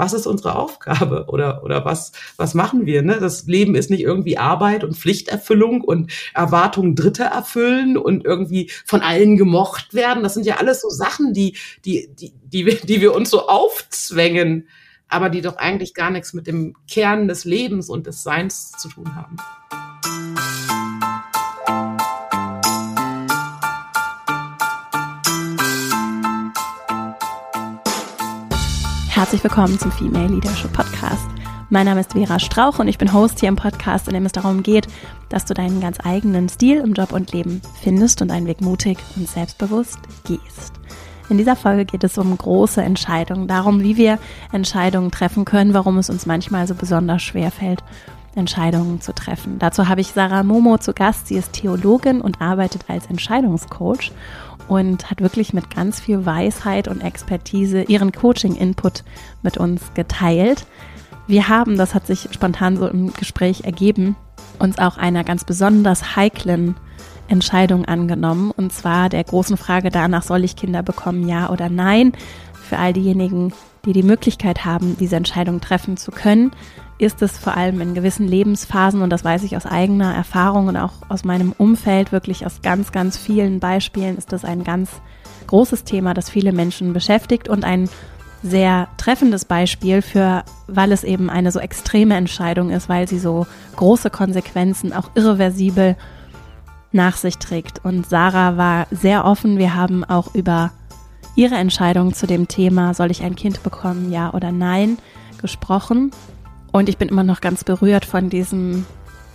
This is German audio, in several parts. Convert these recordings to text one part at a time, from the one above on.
was ist unsere Aufgabe oder, oder was, was machen wir? Ne? Das Leben ist nicht irgendwie Arbeit und Pflichterfüllung und Erwartungen Dritter erfüllen und irgendwie von allen gemocht werden. Das sind ja alles so Sachen, die, die, die, die, wir, die wir uns so aufzwängen, aber die doch eigentlich gar nichts mit dem Kern des Lebens und des Seins zu tun haben. Herzlich willkommen zum Female Leadership Podcast. Mein Name ist Vera Strauch und ich bin Host hier im Podcast, in dem es darum geht, dass du deinen ganz eigenen Stil im Job und Leben findest und einen Weg mutig und selbstbewusst gehst. In dieser Folge geht es um große Entscheidungen, darum, wie wir Entscheidungen treffen können, warum es uns manchmal so besonders schwer fällt, Entscheidungen zu treffen. Dazu habe ich Sarah Momo zu Gast. Sie ist Theologin und arbeitet als Entscheidungscoach und hat wirklich mit ganz viel Weisheit und Expertise ihren Coaching-Input mit uns geteilt. Wir haben, das hat sich spontan so im Gespräch ergeben, uns auch einer ganz besonders heiklen Entscheidung angenommen, und zwar der großen Frage danach, soll ich Kinder bekommen, ja oder nein? Für all diejenigen, die die Möglichkeit haben, diese Entscheidung treffen zu können, ist es vor allem in gewissen Lebensphasen, und das weiß ich aus eigener Erfahrung und auch aus meinem Umfeld, wirklich aus ganz, ganz vielen Beispielen, ist das ein ganz großes Thema, das viele Menschen beschäftigt und ein sehr treffendes Beispiel für, weil es eben eine so extreme Entscheidung ist, weil sie so große Konsequenzen, auch irreversibel nach sich trägt. Und Sarah war sehr offen. Wir haben auch über ihre Entscheidung zu dem Thema, soll ich ein Kind bekommen, ja oder nein, gesprochen. Und ich bin immer noch ganz berührt von diesem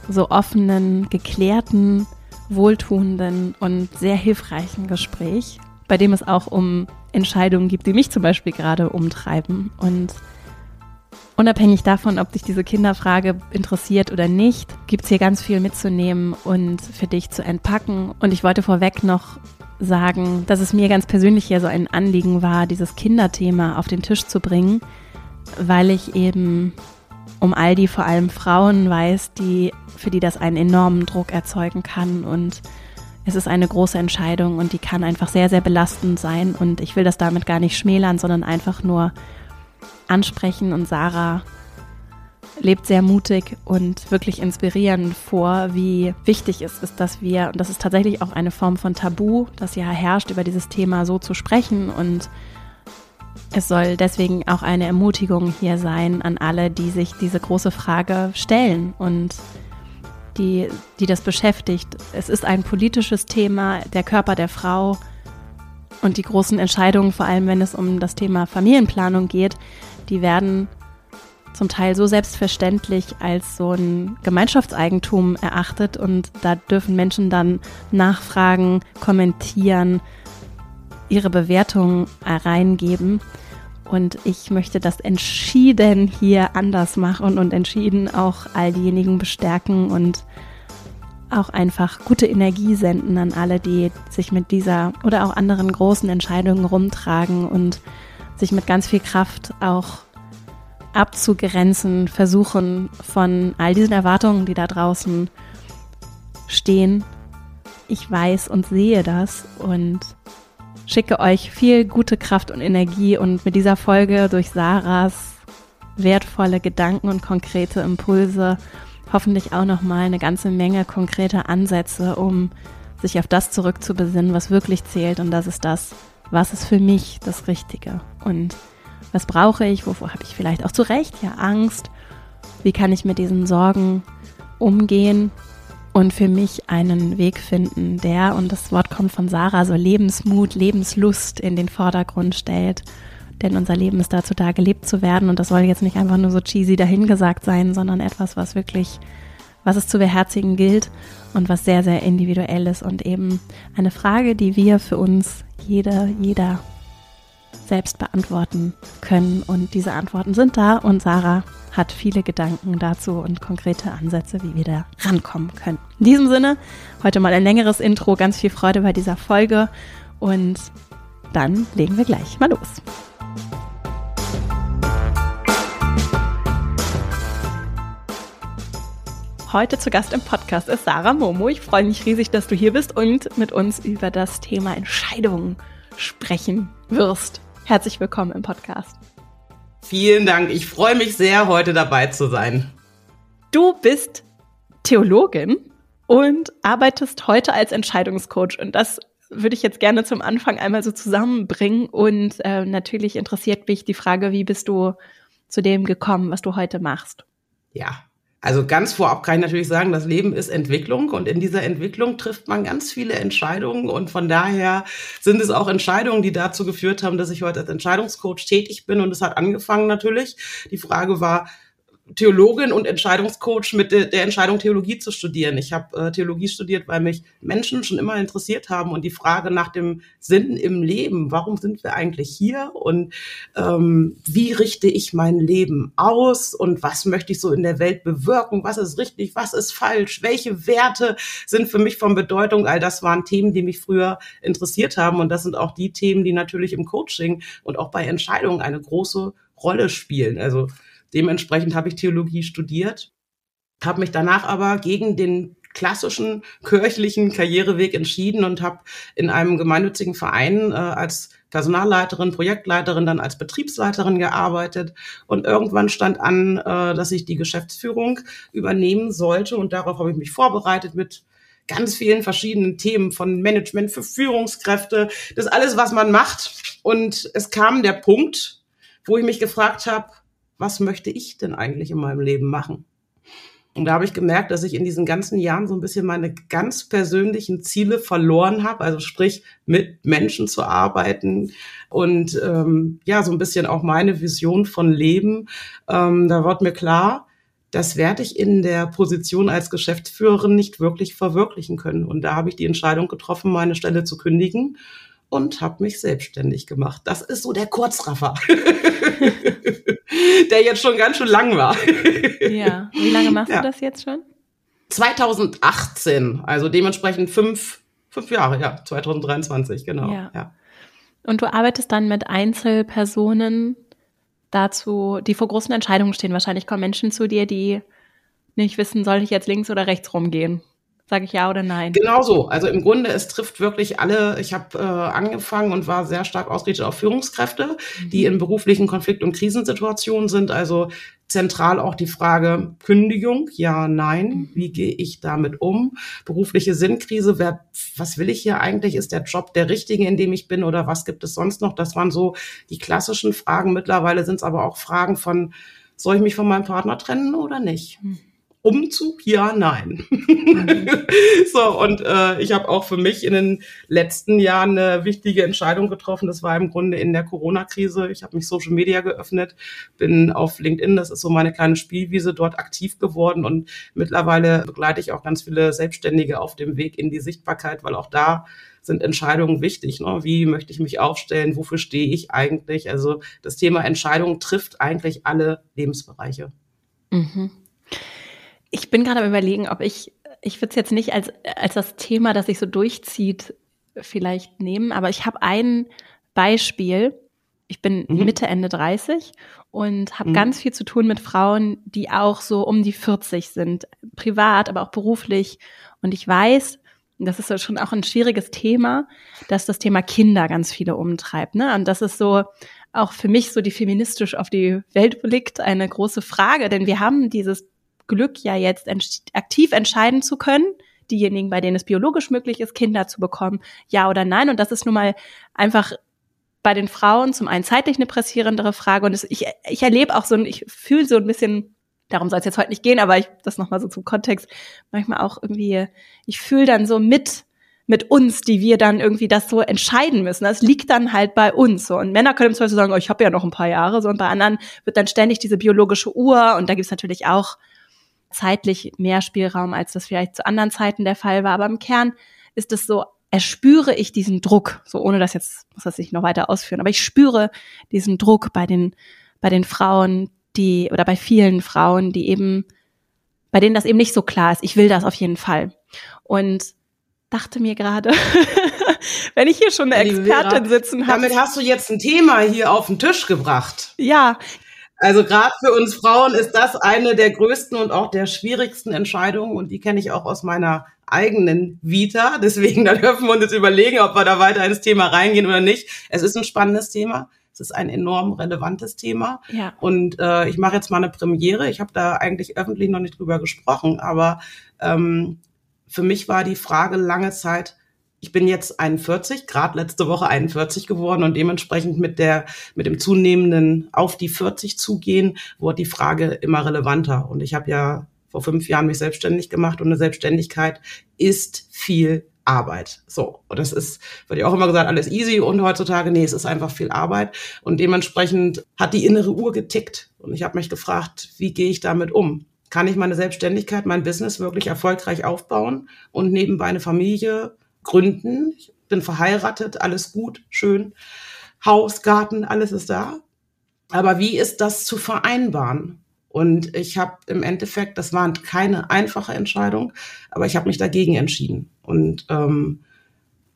so offenen, geklärten, wohltuenden und sehr hilfreichen Gespräch, bei dem es auch um Entscheidungen gibt, die mich zum Beispiel gerade umtreiben. Und unabhängig davon, ob dich diese Kinderfrage interessiert oder nicht, gibt es hier ganz viel mitzunehmen und für dich zu entpacken. Und ich wollte vorweg noch sagen, dass es mir ganz persönlich hier so ein Anliegen war, dieses Kinderthema auf den Tisch zu bringen, weil ich eben um all die vor allem Frauen weiß, die, für die das einen enormen Druck erzeugen kann. Und es ist eine große Entscheidung und die kann einfach sehr, sehr belastend sein. Und ich will das damit gar nicht schmälern, sondern einfach nur ansprechen. Und Sarah lebt sehr mutig und wirklich inspirierend vor, wie wichtig es ist, dass wir, und das ist tatsächlich auch eine Form von Tabu, das ja herrscht, über dieses Thema so zu sprechen. Und es soll deswegen auch eine Ermutigung hier sein an alle, die sich diese große Frage stellen und die, die das beschäftigt. Es ist ein politisches Thema, der Körper der Frau und die großen Entscheidungen, vor allem wenn es um das Thema Familienplanung geht, die werden zum Teil so selbstverständlich als so ein Gemeinschaftseigentum erachtet und da dürfen Menschen dann nachfragen, kommentieren, ihre Bewertung reingeben. Und ich möchte das entschieden hier anders machen und entschieden auch all diejenigen bestärken und auch einfach gute Energie senden an alle, die sich mit dieser oder auch anderen großen Entscheidungen rumtragen und sich mit ganz viel Kraft auch abzugrenzen, versuchen von all diesen Erwartungen, die da draußen stehen. Ich weiß und sehe das und schicke euch viel gute Kraft und Energie und mit dieser Folge durch Sarahs wertvolle Gedanken und konkrete Impulse hoffentlich auch noch mal eine ganze Menge konkreter Ansätze, um sich auf das zurückzubesinnen, was wirklich zählt. Und das ist das, was ist für mich das Richtige? Und was brauche ich, wovor habe ich vielleicht auch zu Recht ja Angst, wie kann ich mit diesen Sorgen umgehen und für mich einen Weg finden, der, und das Wort kommt von Sarah, so Lebensmut, Lebenslust in den Vordergrund stellt. Denn unser Leben ist dazu da, gelebt zu werden. Und das soll jetzt nicht einfach nur so cheesy dahingesagt sein, sondern etwas, was wirklich, was es zu beherzigen gilt und was sehr, sehr individuell ist und eben eine Frage, die wir für uns, jeder, jeder selbst beantworten können. Und diese Antworten sind da und Sarah hat viele Gedanken dazu und konkrete Ansätze, wie wir da rankommen können. In diesem Sinne, heute mal ein längeres Intro, ganz viel Freude bei dieser Folge und dann legen wir gleich mal los. Heute zu Gast im Podcast ist Sarah Momo. Ich freue mich riesig, dass du hier bist und mit uns über das Thema Entscheidungen sprechen wirst. Herzlich willkommen im Podcast. Vielen Dank. Ich freue mich sehr, heute dabei zu sein. Du bist Theologin und arbeitest heute als Entscheidungscoach. Und das würde ich jetzt gerne zum Anfang einmal so zusammenbringen. Und äh, natürlich interessiert mich die Frage, wie bist du zu dem gekommen, was du heute machst? Ja, also ganz vorab kann ich natürlich sagen, das Leben ist Entwicklung und in dieser Entwicklung trifft man ganz viele Entscheidungen und von daher sind es auch Entscheidungen, die dazu geführt haben, dass ich heute als Entscheidungscoach tätig bin und es hat angefangen natürlich. Die Frage war, Theologin und Entscheidungscoach mit de der Entscheidung, Theologie zu studieren. Ich habe äh, Theologie studiert, weil mich Menschen schon immer interessiert haben und die Frage nach dem Sinn im Leben, warum sind wir eigentlich hier und ähm, wie richte ich mein Leben aus und was möchte ich so in der Welt bewirken, was ist richtig, was ist falsch, welche Werte sind für mich von Bedeutung. All das waren Themen, die mich früher interessiert haben und das sind auch die Themen, die natürlich im Coaching und auch bei Entscheidungen eine große Rolle spielen. Also Dementsprechend habe ich Theologie studiert, habe mich danach aber gegen den klassischen kirchlichen Karriereweg entschieden und habe in einem gemeinnützigen Verein äh, als Personalleiterin, Projektleiterin, dann als Betriebsleiterin gearbeitet. Und irgendwann stand an, äh, dass ich die Geschäftsführung übernehmen sollte. Und darauf habe ich mich vorbereitet mit ganz vielen verschiedenen Themen von Management für Führungskräfte, das alles, was man macht. Und es kam der Punkt, wo ich mich gefragt habe, was möchte ich denn eigentlich in meinem Leben machen? Und da habe ich gemerkt, dass ich in diesen ganzen Jahren so ein bisschen meine ganz persönlichen Ziele verloren habe. Also sprich, mit Menschen zu arbeiten und ähm, ja, so ein bisschen auch meine Vision von Leben. Ähm, da wird mir klar, das werde ich in der Position als Geschäftsführerin nicht wirklich verwirklichen können. Und da habe ich die Entscheidung getroffen, meine Stelle zu kündigen und habe mich selbstständig gemacht. Das ist so der Kurzraffer, der jetzt schon ganz schön lang war. ja, wie lange machst ja. du das jetzt schon? 2018, also dementsprechend fünf, fünf Jahre, ja, 2023, genau. Ja. ja. Und du arbeitest dann mit Einzelpersonen dazu, die vor großen Entscheidungen stehen. Wahrscheinlich kommen Menschen zu dir, die nicht wissen, soll ich jetzt links oder rechts rumgehen. Sage ich ja oder nein? Genau so. Also im Grunde, es trifft wirklich alle. Ich habe äh, angefangen und war sehr stark ausgerichtet auf Führungskräfte, mhm. die in beruflichen Konflikt- und Krisensituationen sind. Also zentral auch die Frage Kündigung, ja, nein, mhm. wie gehe ich damit um? Berufliche Sinnkrise, wer, was will ich hier eigentlich? Ist der Job der richtige, in dem ich bin oder was gibt es sonst noch? Das waren so die klassischen Fragen. Mittlerweile sind es aber auch Fragen von, soll ich mich von meinem Partner trennen oder nicht? Mhm. Umzug? Ja, nein. Mhm. so, und äh, ich habe auch für mich in den letzten Jahren eine wichtige Entscheidung getroffen. Das war im Grunde in der Corona-Krise. Ich habe mich Social Media geöffnet, bin auf LinkedIn, das ist so meine kleine Spielwiese, dort aktiv geworden und mittlerweile begleite ich auch ganz viele Selbstständige auf dem Weg in die Sichtbarkeit, weil auch da sind Entscheidungen wichtig. Ne? Wie möchte ich mich aufstellen? Wofür stehe ich eigentlich? Also das Thema Entscheidung trifft eigentlich alle Lebensbereiche. Mhm ich bin gerade am überlegen, ob ich, ich würde es jetzt nicht als, als das Thema, das sich so durchzieht, vielleicht nehmen, aber ich habe ein Beispiel. Ich bin mhm. Mitte, Ende 30 und habe mhm. ganz viel zu tun mit Frauen, die auch so um die 40 sind, privat, aber auch beruflich. Und ich weiß, das ist schon auch ein schwieriges Thema, dass das Thema Kinder ganz viele umtreibt. Ne? Und das ist so auch für mich so die feministisch auf die Welt blickt eine große Frage, denn wir haben dieses Glück ja jetzt aktiv entscheiden zu können, diejenigen, bei denen es biologisch möglich ist, Kinder zu bekommen, ja oder nein. Und das ist nun mal einfach bei den Frauen zum einen zeitlich eine pressierendere Frage. Und es, ich, ich erlebe auch so ein, ich fühle so ein bisschen, darum soll es jetzt heute nicht gehen, aber ich, das nochmal so zum Kontext, manchmal auch irgendwie, ich fühle dann so mit, mit uns, die wir dann irgendwie das so entscheiden müssen. Das liegt dann halt bei uns. Und Männer können zum Beispiel sagen, oh, ich habe ja noch ein paar Jahre, so und bei anderen wird dann ständig diese biologische Uhr und da gibt es natürlich auch zeitlich mehr Spielraum, als das vielleicht zu anderen Zeiten der Fall war. Aber im Kern ist es so, erspüre ich diesen Druck, so ohne das jetzt, muss das nicht noch weiter ausführen, aber ich spüre diesen Druck bei den, bei den Frauen, die, oder bei vielen Frauen, die eben, bei denen das eben nicht so klar ist. Ich will das auf jeden Fall. Und dachte mir gerade, wenn ich hier schon eine Expertin sitzen habe. Damit hast du jetzt ein Thema hier auf den Tisch gebracht. Ja, also gerade für uns Frauen ist das eine der größten und auch der schwierigsten Entscheidungen und die kenne ich auch aus meiner eigenen Vita. Deswegen, da dürfen wir uns jetzt überlegen, ob wir da weiter ins Thema reingehen oder nicht. Es ist ein spannendes Thema. Es ist ein enorm relevantes Thema. Ja. Und äh, ich mache jetzt mal eine Premiere. Ich habe da eigentlich öffentlich noch nicht drüber gesprochen, aber ähm, für mich war die Frage lange Zeit, ich bin jetzt 41, gerade letzte Woche 41 geworden und dementsprechend mit der, mit dem zunehmenden auf die 40 zugehen, wurde die Frage immer relevanter. Und ich habe ja vor fünf Jahren mich selbstständig gemacht und eine Selbstständigkeit ist viel Arbeit. So, und das ist, wird ja auch immer gesagt, alles easy und heutzutage, nee, es ist einfach viel Arbeit und dementsprechend hat die innere Uhr getickt und ich habe mich gefragt, wie gehe ich damit um? Kann ich meine Selbstständigkeit, mein Business wirklich erfolgreich aufbauen und nebenbei eine Familie gründen? Ich bin verheiratet, alles gut, schön, Haus, Garten, alles ist da. Aber wie ist das zu vereinbaren? Und ich habe im Endeffekt, das war keine einfache Entscheidung, aber ich habe mich dagegen entschieden. Und ähm,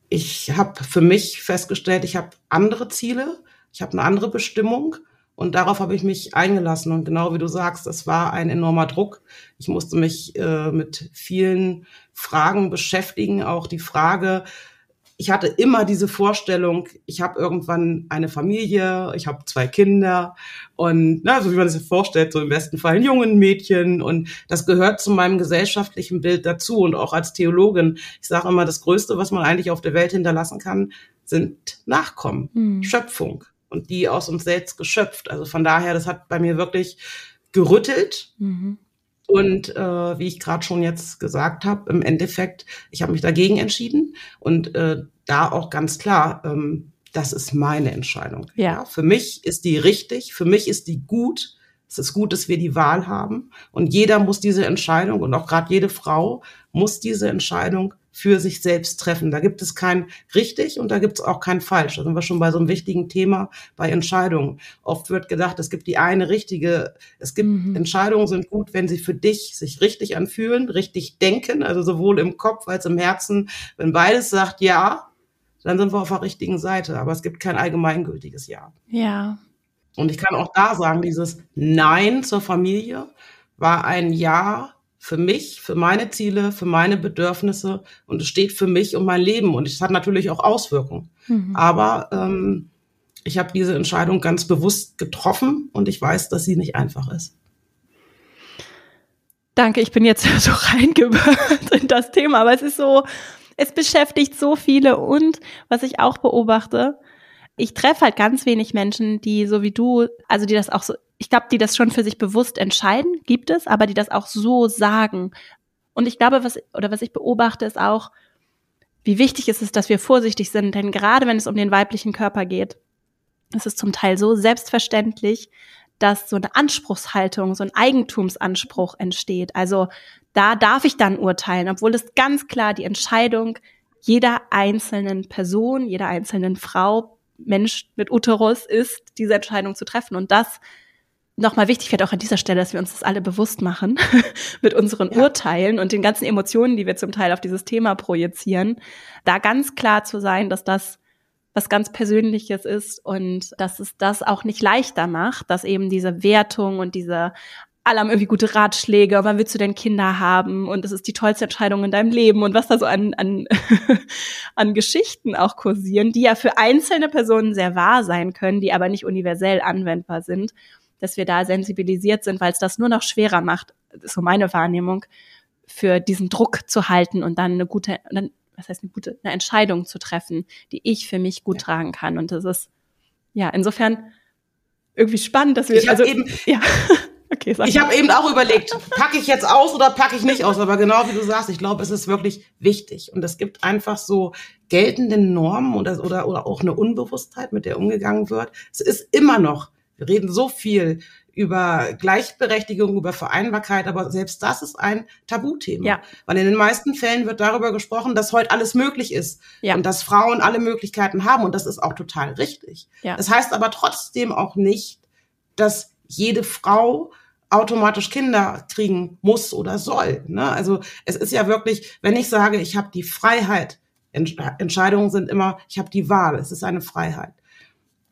ich habe für mich festgestellt, ich habe andere Ziele, ich habe eine andere Bestimmung und darauf habe ich mich eingelassen. Und genau wie du sagst, das war ein enormer Druck. Ich musste mich äh, mit vielen Fragen beschäftigen, auch die Frage, ich hatte immer diese Vorstellung, ich habe irgendwann eine Familie, ich habe zwei Kinder und na, so wie man sich vorstellt, so im besten Fall ein jungen Mädchen und das gehört zu meinem gesellschaftlichen Bild dazu und auch als Theologin. Ich sage immer, das Größte, was man eigentlich auf der Welt hinterlassen kann, sind Nachkommen, mhm. Schöpfung und die aus uns selbst geschöpft. Also von daher, das hat bei mir wirklich gerüttelt. Mhm. Und äh, wie ich gerade schon jetzt gesagt habe, im Endeffekt, ich habe mich dagegen entschieden und äh, da auch ganz klar, ähm, das ist meine Entscheidung. Ja. ja. Für mich ist die richtig, für mich ist die gut. Es ist gut, dass wir die Wahl haben und jeder muss diese Entscheidung und auch gerade jede Frau muss diese Entscheidung für sich selbst treffen. Da gibt es kein richtig und da gibt es auch kein falsch. Da sind wir schon bei so einem wichtigen Thema bei Entscheidungen. Oft wird gedacht, es gibt die eine richtige, es gibt mhm. Entscheidungen sind gut, wenn sie für dich sich richtig anfühlen, richtig denken, also sowohl im Kopf als im Herzen. Wenn beides sagt ja, dann sind wir auf der richtigen Seite. Aber es gibt kein allgemeingültiges Ja. Ja. Und ich kann auch da sagen, dieses Nein zur Familie war ein Ja für mich, für meine Ziele, für meine Bedürfnisse und es steht für mich und mein Leben und es hat natürlich auch Auswirkungen. Mhm. Aber ähm, ich habe diese Entscheidung ganz bewusst getroffen und ich weiß, dass sie nicht einfach ist. Danke, ich bin jetzt so reingewirkt in das Thema, aber es ist so, es beschäftigt so viele und was ich auch beobachte, ich treffe halt ganz wenig Menschen, die so wie du, also die das auch so ich glaube, die das schon für sich bewusst entscheiden, gibt es, aber die das auch so sagen. Und ich glaube, was, oder was ich beobachte, ist auch, wie wichtig es ist, dass wir vorsichtig sind, denn gerade wenn es um den weiblichen Körper geht, ist es zum Teil so selbstverständlich, dass so eine Anspruchshaltung, so ein Eigentumsanspruch entsteht. Also da darf ich dann urteilen, obwohl es ganz klar die Entscheidung jeder einzelnen Person, jeder einzelnen Frau, Mensch mit Uterus ist, diese Entscheidung zu treffen. Und das nochmal wichtig wird auch an dieser Stelle, dass wir uns das alle bewusst machen mit unseren ja. Urteilen und den ganzen Emotionen, die wir zum Teil auf dieses Thema projizieren, da ganz klar zu sein, dass das was ganz Persönliches ist und dass es das auch nicht leichter macht, dass eben diese Wertung und diese alle haben irgendwie gute Ratschläge, wann willst du denn Kinder haben und das ist die tollste Entscheidung in deinem Leben und was da so an, an, an Geschichten auch kursieren, die ja für einzelne Personen sehr wahr sein können, die aber nicht universell anwendbar sind dass wir da sensibilisiert sind, weil es das nur noch schwerer macht, ist so meine Wahrnehmung, für diesen Druck zu halten und dann eine gute, dann, was heißt eine gute, eine Entscheidung zu treffen, die ich für mich gut ja. tragen kann. Und das ist, ja, insofern irgendwie spannend, dass wir, ich also, eben, ja. Okay, ich habe eben auch überlegt, packe ich jetzt aus oder packe ich nicht aus? Aber genau wie du sagst, ich glaube, es ist wirklich wichtig. Und es gibt einfach so geltende Normen oder, oder, oder auch eine Unbewusstheit, mit der umgegangen wird. Es ist immer noch wir reden so viel über Gleichberechtigung, über Vereinbarkeit, aber selbst das ist ein Tabuthema. Ja. Weil in den meisten Fällen wird darüber gesprochen, dass heute alles möglich ist ja. und dass Frauen alle Möglichkeiten haben und das ist auch total richtig. Ja. Das heißt aber trotzdem auch nicht, dass jede Frau automatisch Kinder kriegen muss oder soll. Ne? Also es ist ja wirklich, wenn ich sage, ich habe die Freiheit, Entscheidungen sind immer, ich habe die Wahl, es ist eine Freiheit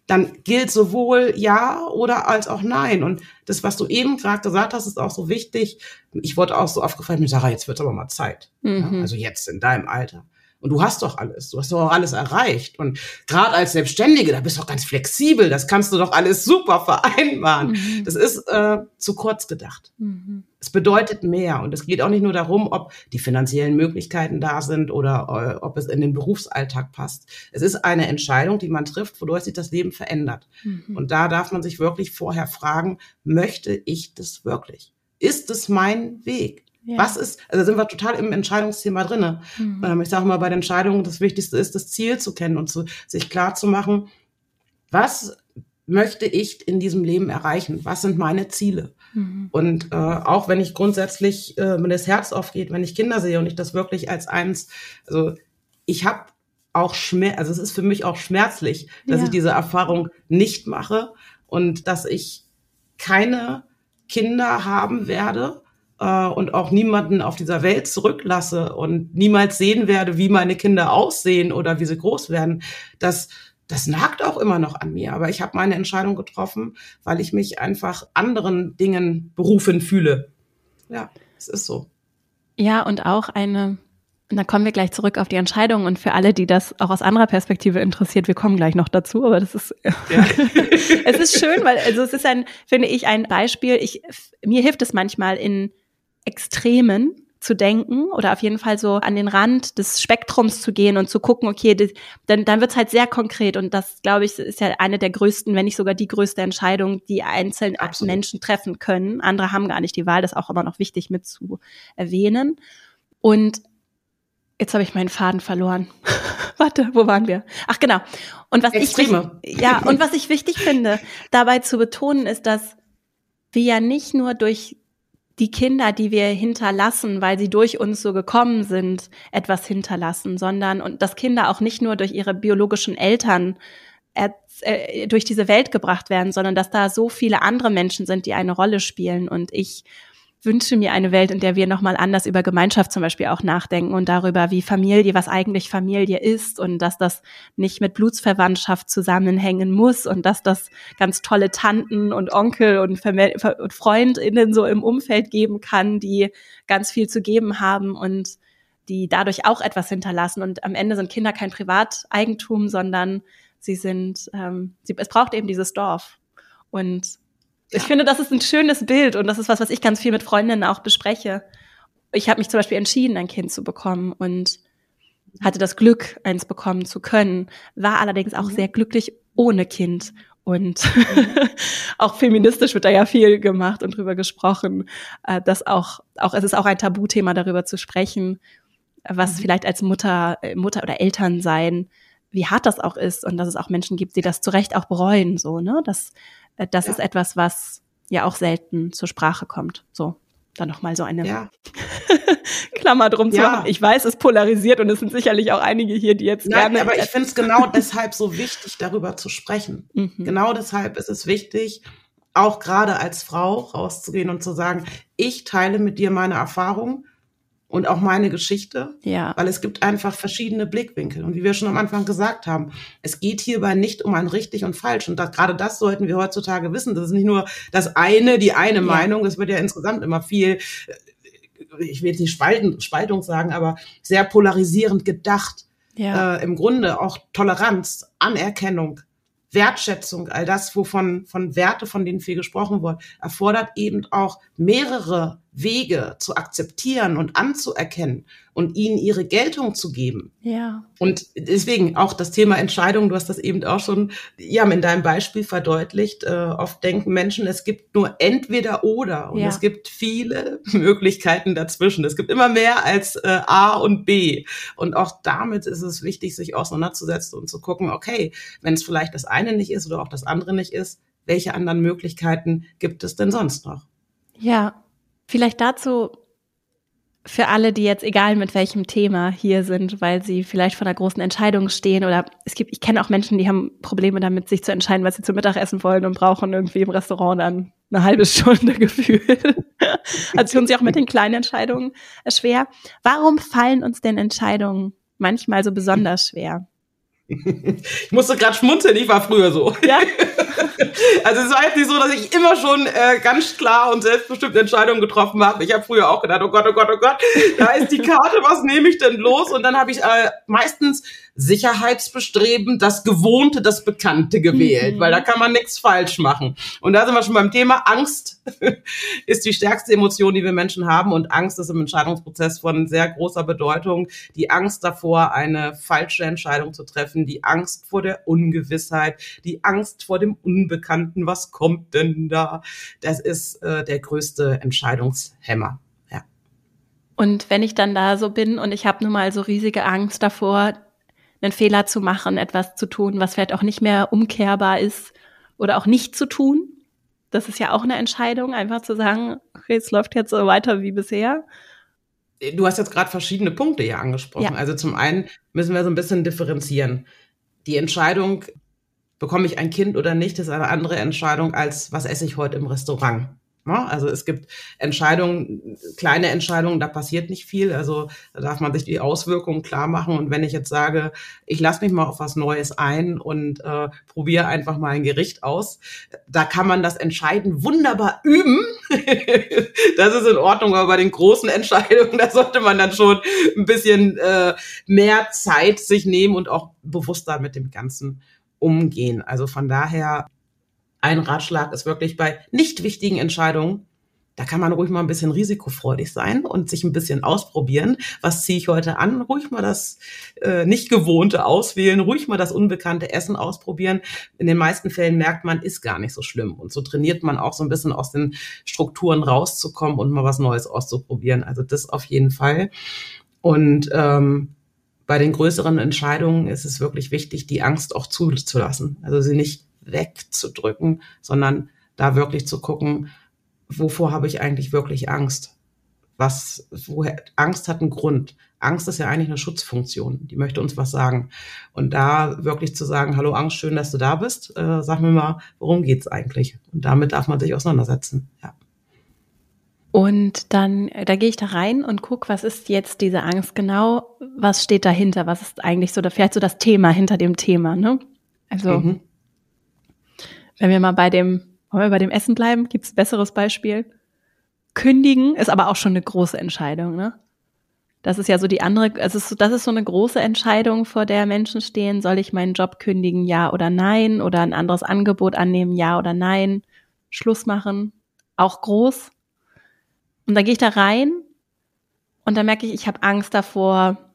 dann gilt sowohl ja oder als auch nein. Und das, was du eben gerade gesagt hast, ist auch so wichtig. Ich wurde auch so aufgefallen, mir Sarah, jetzt wird aber mal Zeit. Mhm. Ja, also jetzt in deinem Alter. Und du hast doch alles. Du hast doch auch alles erreicht. Und gerade als Selbstständige, da bist du doch ganz flexibel. Das kannst du doch alles super vereinbaren. Mhm. Das ist äh, zu kurz gedacht. Mhm. Es bedeutet mehr. Und es geht auch nicht nur darum, ob die finanziellen Möglichkeiten da sind oder äh, ob es in den Berufsalltag passt. Es ist eine Entscheidung, die man trifft, wodurch sich das Leben verändert. Mhm. Und da darf man sich wirklich vorher fragen, möchte ich das wirklich? Ist es mein Weg? Ja. Was ist, also sind wir total im Entscheidungsthema drinne. Mhm. Ähm, ich sage mal, bei den Entscheidungen, das Wichtigste ist, das Ziel zu kennen und zu, sich klar zu machen, was möchte ich in diesem Leben erreichen? Was sind meine Ziele? Mhm. Und äh, auch wenn ich grundsätzlich, äh, wenn das Herz aufgeht, wenn ich Kinder sehe und ich das wirklich als eins, also ich habe auch Schmerz, also es ist für mich auch schmerzlich, dass ja. ich diese Erfahrung nicht mache und dass ich keine Kinder haben werde, äh, und auch niemanden auf dieser Welt zurücklasse und niemals sehen werde, wie meine Kinder aussehen oder wie sie groß werden, das, das nagt auch immer noch an mir. Aber ich habe meine Entscheidung getroffen, weil ich mich einfach anderen Dingen berufen fühle. Ja, es ist so. Ja, und auch eine und da kommen wir gleich zurück auf die Entscheidung und für alle, die das auch aus anderer Perspektive interessiert, wir kommen gleich noch dazu, aber das ist, ja. es ist schön, weil, also es ist ein, finde ich, ein Beispiel. Ich, mir hilft es manchmal in Extremen zu denken oder auf jeden Fall so an den Rand des Spektrums zu gehen und zu gucken, okay, das, dann, dann wird es halt sehr konkret und das, glaube ich, ist ja eine der größten, wenn nicht sogar die größte Entscheidung, die einzelne Absolut. Menschen treffen können. Andere haben gar nicht die Wahl, das ist auch immer noch wichtig mit zu erwähnen. Und jetzt habe ich meinen Faden verloren. Warte, wo waren wir? Ach genau. Und was Extreme. ich ja und was ich wichtig finde, dabei zu betonen, ist, dass wir ja nicht nur durch die Kinder, die wir hinterlassen, weil sie durch uns so gekommen sind, etwas hinterlassen, sondern und dass Kinder auch nicht nur durch ihre biologischen Eltern äh, durch diese Welt gebracht werden, sondern dass da so viele andere Menschen sind, die eine Rolle spielen. Und ich wünsche mir eine Welt, in der wir nochmal anders über Gemeinschaft zum Beispiel auch nachdenken und darüber, wie Familie, was eigentlich Familie ist und dass das nicht mit Blutsverwandtschaft zusammenhängen muss und dass das ganz tolle Tanten und Onkel und, und Freundinnen so im Umfeld geben kann, die ganz viel zu geben haben und die dadurch auch etwas hinterlassen. Und am Ende sind Kinder kein Privateigentum, sondern sie sind, ähm, sie, es braucht eben dieses Dorf. Und ich finde, das ist ein schönes Bild und das ist was, was ich ganz viel mit Freundinnen auch bespreche. Ich habe mich zum Beispiel entschieden, ein Kind zu bekommen und hatte das Glück, eins bekommen zu können, war allerdings auch mhm. sehr glücklich ohne Kind. Und mhm. auch feministisch wird da ja viel gemacht und drüber gesprochen, äh, dass auch, auch, es ist auch ein Tabuthema, darüber zu sprechen, was mhm. vielleicht als Mutter, äh, Mutter oder Eltern sein, wie hart das auch ist und dass es auch Menschen gibt, die das zu Recht auch bereuen, so, ne, dass das ja. ist etwas, was ja auch selten zur Sprache kommt. So, dann nochmal so eine ja. Klammer drum zu machen. Ich weiß, es polarisiert und es sind sicherlich auch einige hier, die jetzt Nein, gerne. Aber ich finde es genau deshalb so wichtig, darüber zu sprechen. Mhm. Genau deshalb ist es wichtig, auch gerade als Frau rauszugehen und zu sagen, ich teile mit dir meine Erfahrungen und auch meine Geschichte, ja. weil es gibt einfach verschiedene Blickwinkel. Und wie wir schon am Anfang gesagt haben, es geht hierbei nicht um ein richtig und falsch. Und das, gerade das sollten wir heutzutage wissen. Das ist nicht nur das eine, die eine ja. Meinung. Es wird ja insgesamt immer viel, äh, ich will jetzt nicht Spalten, Spaltung sagen, aber sehr polarisierend gedacht. Ja. Äh, Im Grunde auch Toleranz, Anerkennung, Wertschätzung, all das, wovon von Werte, von denen viel gesprochen wird, erfordert eben auch mehrere Wege zu akzeptieren und anzuerkennen und ihnen ihre Geltung zu geben. Ja. Und deswegen auch das Thema Entscheidung, du hast das eben auch schon, ja, in deinem Beispiel verdeutlicht. Äh, oft denken Menschen, es gibt nur entweder oder und ja. es gibt viele Möglichkeiten dazwischen. Es gibt immer mehr als äh, A und B. Und auch damit ist es wichtig, sich auseinanderzusetzen und zu gucken, okay, wenn es vielleicht das eine nicht ist oder auch das andere nicht ist, welche anderen Möglichkeiten gibt es denn sonst noch? Ja, Vielleicht dazu für alle, die jetzt egal mit welchem Thema hier sind, weil sie vielleicht vor einer großen Entscheidung stehen oder es gibt, ich kenne auch Menschen, die haben Probleme damit, sich zu entscheiden, was sie zum Mittag essen wollen und brauchen irgendwie im Restaurant dann eine halbe Stunde gefühlt. also tun sie auch mit den kleinen Entscheidungen schwer. Warum fallen uns denn Entscheidungen manchmal so besonders schwer? Ich musste gerade schmunzeln, ich war früher so. Ja. Also es war jetzt nicht so, dass ich immer schon äh, ganz klar und selbstbestimmte Entscheidungen getroffen habe. Ich habe früher auch gedacht, oh Gott, oh Gott, oh Gott, da ist die Karte, was nehme ich denn los? Und dann habe ich äh, meistens Sicherheitsbestreben, das Gewohnte, das Bekannte gewählt, mhm. weil da kann man nichts falsch machen. Und da sind wir schon beim Thema. Angst ist die stärkste Emotion, die wir Menschen haben. Und Angst ist im Entscheidungsprozess von sehr großer Bedeutung. Die Angst davor, eine falsche Entscheidung zu treffen, die Angst vor der Ungewissheit, die Angst vor dem Unbekannten. Was kommt denn da? Das ist äh, der größte Entscheidungshemmer. Ja. Und wenn ich dann da so bin und ich habe nun mal so riesige Angst davor, einen Fehler zu machen, etwas zu tun, was vielleicht auch nicht mehr umkehrbar ist oder auch nicht zu tun. Das ist ja auch eine Entscheidung, einfach zu sagen, okay, es läuft jetzt so weiter wie bisher. Du hast jetzt gerade verschiedene Punkte hier angesprochen. Ja. Also zum einen müssen wir so ein bisschen differenzieren. Die Entscheidung, bekomme ich ein Kind oder nicht, ist eine andere Entscheidung als, was esse ich heute im Restaurant. Ne? Also es gibt Entscheidungen, kleine Entscheidungen, da passiert nicht viel. Also da darf man sich die Auswirkungen klar machen. Und wenn ich jetzt sage, ich lasse mich mal auf was Neues ein und äh, probiere einfach mal ein Gericht aus, da kann man das Entscheiden wunderbar üben. das ist in Ordnung, aber bei den großen Entscheidungen, da sollte man dann schon ein bisschen äh, mehr Zeit sich nehmen und auch bewusster mit dem Ganzen umgehen. Also von daher ein Ratschlag ist wirklich bei nicht wichtigen Entscheidungen, da kann man ruhig mal ein bisschen risikofreudig sein und sich ein bisschen ausprobieren. Was ziehe ich heute an? Ruhig mal das äh, nicht gewohnte auswählen, ruhig mal das unbekannte Essen ausprobieren. In den meisten Fällen merkt man, ist gar nicht so schlimm. Und so trainiert man auch so ein bisschen aus den Strukturen rauszukommen und mal was Neues auszuprobieren. Also das auf jeden Fall. Und ähm, bei den größeren Entscheidungen ist es wirklich wichtig, die Angst auch zuzulassen. Also sie nicht wegzudrücken, sondern da wirklich zu gucken, wovor habe ich eigentlich wirklich Angst? Was, woher, Angst hat einen Grund. Angst ist ja eigentlich eine Schutzfunktion. Die möchte uns was sagen. Und da wirklich zu sagen, hallo Angst, schön, dass du da bist. Äh, sag mir mal, worum geht's eigentlich? Und damit darf man sich auseinandersetzen. Ja. Und dann, da gehe ich da rein und gucke, was ist jetzt diese Angst genau? Was steht dahinter? Was ist eigentlich so, da vielleicht so das Thema hinter dem Thema, ne? Also, mhm. Wenn wir mal bei dem, wollen wir bei dem Essen bleiben, gibt es ein besseres Beispiel. Kündigen ist aber auch schon eine große Entscheidung, ne? Das ist ja so die andere, also das ist so eine große Entscheidung, vor der Menschen stehen. Soll ich meinen Job kündigen, ja oder nein? Oder ein anderes Angebot annehmen, ja oder nein? Schluss machen, auch groß. Und dann gehe ich da rein und dann merke ich, ich habe Angst davor,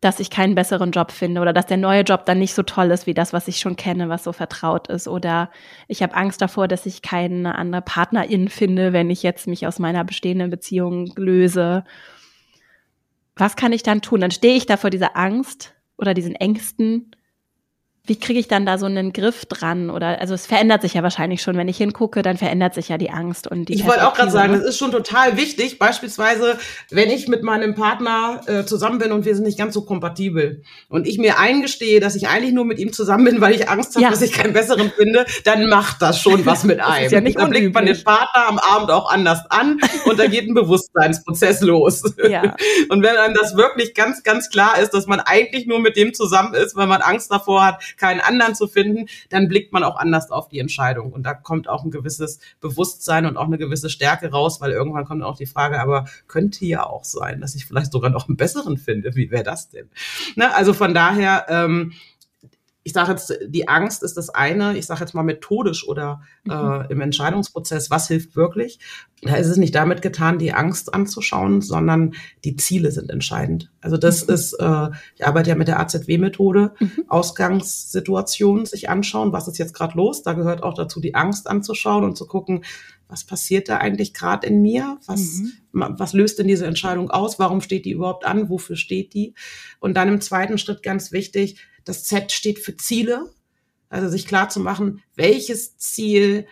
dass ich keinen besseren Job finde oder dass der neue Job dann nicht so toll ist wie das, was ich schon kenne, was so vertraut ist. Oder ich habe Angst davor, dass ich keine andere Partnerin finde, wenn ich jetzt mich aus meiner bestehenden Beziehung löse. Was kann ich dann tun? Dann stehe ich da vor dieser Angst oder diesen Ängsten wie kriege ich dann da so einen Griff dran? Oder also es verändert sich ja wahrscheinlich schon, wenn ich hingucke, dann verändert sich ja die Angst und die. Ich wollte auch gerade sagen, das ist schon total wichtig. Beispielsweise, wenn ich mit meinem Partner äh, zusammen bin und wir sind nicht ganz so kompatibel und ich mir eingestehe, dass ich eigentlich nur mit ihm zusammen bin, weil ich Angst habe, ja. dass ich keinen besseren finde, dann macht das schon was mit einem. ja nicht dann blickt man den Partner am Abend auch anders an und da geht ein Bewusstseinsprozess los. Ja. Und wenn einem das wirklich ganz, ganz klar ist, dass man eigentlich nur mit dem zusammen ist, weil man Angst davor hat, keinen anderen zu finden, dann blickt man auch anders auf die Entscheidung. Und da kommt auch ein gewisses Bewusstsein und auch eine gewisse Stärke raus, weil irgendwann kommt auch die Frage, aber könnte ja auch sein, dass ich vielleicht sogar noch einen besseren finde. Wie wäre das denn? Ne? Also von daher, ähm, ich sage jetzt, die Angst ist das eine, ich sage jetzt mal methodisch oder äh, mhm. im Entscheidungsprozess, was hilft wirklich? Da ist es nicht damit getan, die Angst anzuschauen, sondern die Ziele sind entscheidend. Also das mhm. ist, äh, ich arbeite ja mit der AZW-Methode, mhm. Ausgangssituationen sich anschauen, was ist jetzt gerade los? Da gehört auch dazu, die Angst anzuschauen und zu gucken, was passiert da eigentlich gerade in mir? Was, mhm. was löst denn diese Entscheidung aus? Warum steht die überhaupt an? Wofür steht die? Und dann im zweiten Schritt ganz wichtig, das Z steht für Ziele. Also sich klar zu machen, welches Ziel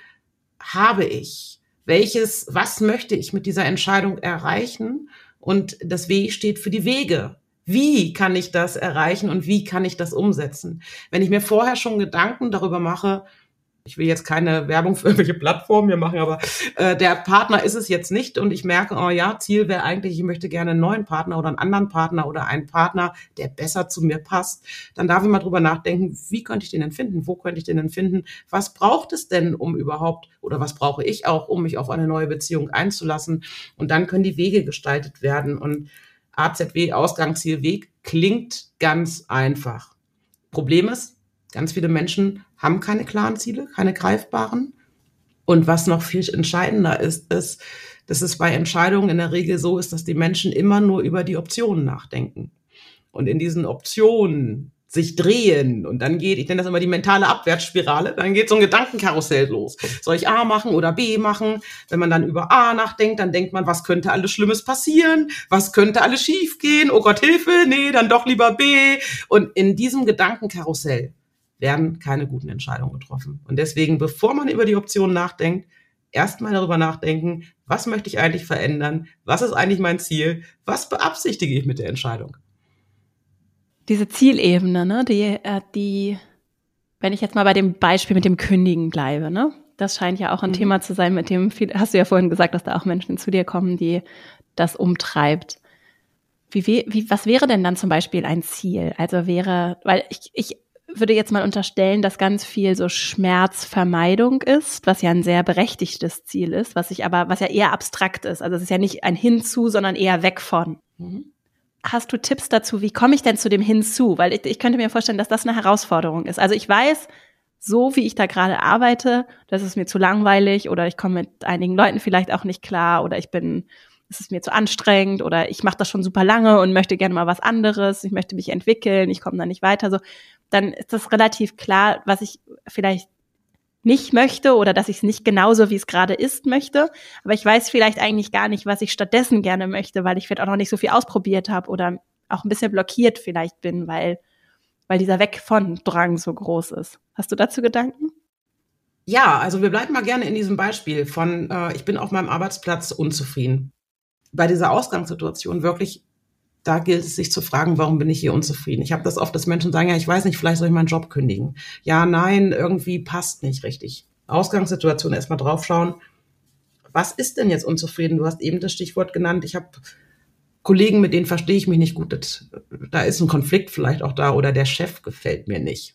habe ich? Welches, was möchte ich mit dieser Entscheidung erreichen? Und das W steht für die Wege. Wie kann ich das erreichen und wie kann ich das umsetzen? Wenn ich mir vorher schon Gedanken darüber mache, ich will jetzt keine Werbung für irgendwelche Plattformen hier machen, aber äh, der Partner ist es jetzt nicht und ich merke, oh ja, Ziel wäre eigentlich, ich möchte gerne einen neuen Partner oder einen anderen Partner oder einen Partner, der besser zu mir passt, dann darf ich mal drüber nachdenken, wie könnte ich den denn finden, wo könnte ich den denn finden, was braucht es denn, um überhaupt oder was brauche ich auch, um mich auf eine neue Beziehung einzulassen? Und dann können die Wege gestaltet werden und AZW, Ausgangsziel, Weg, klingt ganz einfach. Problem ist, ganz viele Menschen haben keine klaren Ziele, keine greifbaren. Und was noch viel entscheidender ist, ist, dass es bei Entscheidungen in der Regel so ist, dass die Menschen immer nur über die Optionen nachdenken. Und in diesen Optionen sich drehen und dann geht, ich nenne das immer die mentale Abwärtsspirale, dann geht so ein Gedankenkarussell los. Soll ich A machen oder B machen? Wenn man dann über A nachdenkt, dann denkt man, was könnte alles Schlimmes passieren? Was könnte alles schiefgehen? Oh Gott, Hilfe, nee, dann doch lieber B. Und in diesem Gedankenkarussell werden keine guten Entscheidungen getroffen. Und deswegen, bevor man über die Optionen nachdenkt, erstmal darüber nachdenken, was möchte ich eigentlich verändern? Was ist eigentlich mein Ziel? Was beabsichtige ich mit der Entscheidung? Diese Zielebene, ne, die, äh, die, wenn ich jetzt mal bei dem Beispiel mit dem Kündigen bleibe, ne, das scheint ja auch ein mhm. Thema zu sein, mit dem viel, hast du ja vorhin gesagt, dass da auch Menschen zu dir kommen, die das umtreibt. Wie, wie, was wäre denn dann zum Beispiel ein Ziel? Also wäre, weil ich, ich würde jetzt mal unterstellen, dass ganz viel so Schmerzvermeidung ist, was ja ein sehr berechtigtes Ziel ist, was ich aber, was ja eher abstrakt ist. Also es ist ja nicht ein Hinzu, sondern eher weg von. Mhm. Hast du Tipps dazu, wie komme ich denn zu dem Hinzu? Weil ich, ich könnte mir vorstellen, dass das eine Herausforderung ist. Also ich weiß, so wie ich da gerade arbeite, das ist mir zu langweilig oder ich komme mit einigen Leuten vielleicht auch nicht klar oder ich bin es ist mir zu anstrengend oder ich mache das schon super lange und möchte gerne mal was anderes, ich möchte mich entwickeln, ich komme da nicht weiter, so, dann ist das relativ klar, was ich vielleicht nicht möchte oder dass ich es nicht genauso, wie es gerade ist, möchte. Aber ich weiß vielleicht eigentlich gar nicht, was ich stattdessen gerne möchte, weil ich vielleicht auch noch nicht so viel ausprobiert habe oder auch ein bisschen blockiert vielleicht bin, weil, weil dieser Weg von Drang so groß ist. Hast du dazu Gedanken? Ja, also wir bleiben mal gerne in diesem Beispiel von, äh, ich bin auf meinem Arbeitsplatz unzufrieden bei dieser Ausgangssituation wirklich, da gilt es sich zu fragen, warum bin ich hier unzufrieden? Ich habe das oft, dass Menschen sagen, ja, ich weiß nicht, vielleicht soll ich meinen Job kündigen. Ja, nein, irgendwie passt nicht richtig. Ausgangssituation erstmal draufschauen. Was ist denn jetzt unzufrieden? Du hast eben das Stichwort genannt. Ich habe Kollegen, mit denen verstehe ich mich nicht gut. Das, da ist ein Konflikt vielleicht auch da oder der Chef gefällt mir nicht.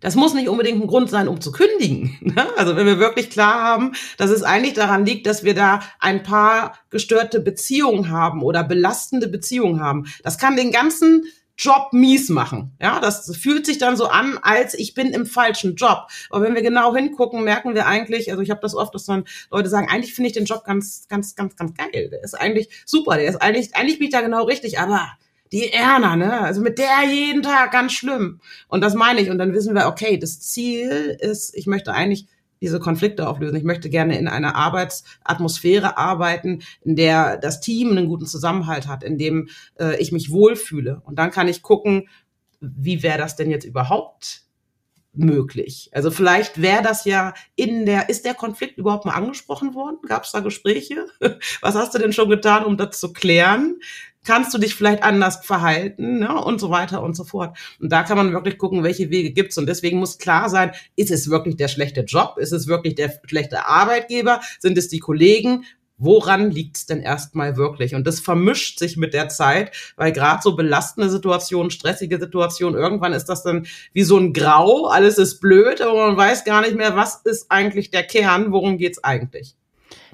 Das muss nicht unbedingt ein Grund sein, um zu kündigen. Ne? Also wenn wir wirklich klar haben, dass es eigentlich daran liegt, dass wir da ein paar gestörte Beziehungen haben oder belastende Beziehungen haben. Das kann den ganzen Job mies machen. Ja, das fühlt sich dann so an, als ich bin im falschen Job. Aber wenn wir genau hingucken, merken wir eigentlich, also ich habe das oft, dass dann Leute sagen, eigentlich finde ich den Job ganz, ganz, ganz, ganz geil. Der ist eigentlich super. Der ist eigentlich, eigentlich bin ich da genau richtig. Aber die Erna, ne? Also mit der jeden Tag ganz schlimm. Und das meine ich. Und dann wissen wir, okay, das Ziel ist, ich möchte eigentlich diese Konflikte auflösen. Ich möchte gerne in einer Arbeitsatmosphäre arbeiten, in der das Team einen guten Zusammenhalt hat, in dem äh, ich mich wohlfühle. Und dann kann ich gucken, wie wäre das denn jetzt überhaupt möglich? Also vielleicht wäre das ja in der, ist der Konflikt überhaupt mal angesprochen worden? Gab es da Gespräche? Was hast du denn schon getan, um das zu klären? Kannst du dich vielleicht anders verhalten ne? und so weiter und so fort. Und da kann man wirklich gucken, welche Wege gibt's. Und deswegen muss klar sein, ist es wirklich der schlechte Job? Ist es wirklich der schlechte Arbeitgeber? Sind es die Kollegen? Woran liegt's denn erstmal wirklich? Und das vermischt sich mit der Zeit, weil gerade so belastende Situationen, stressige Situationen, irgendwann ist das dann wie so ein Grau, alles ist blöd, aber man weiß gar nicht mehr, was ist eigentlich der Kern, worum geht's eigentlich.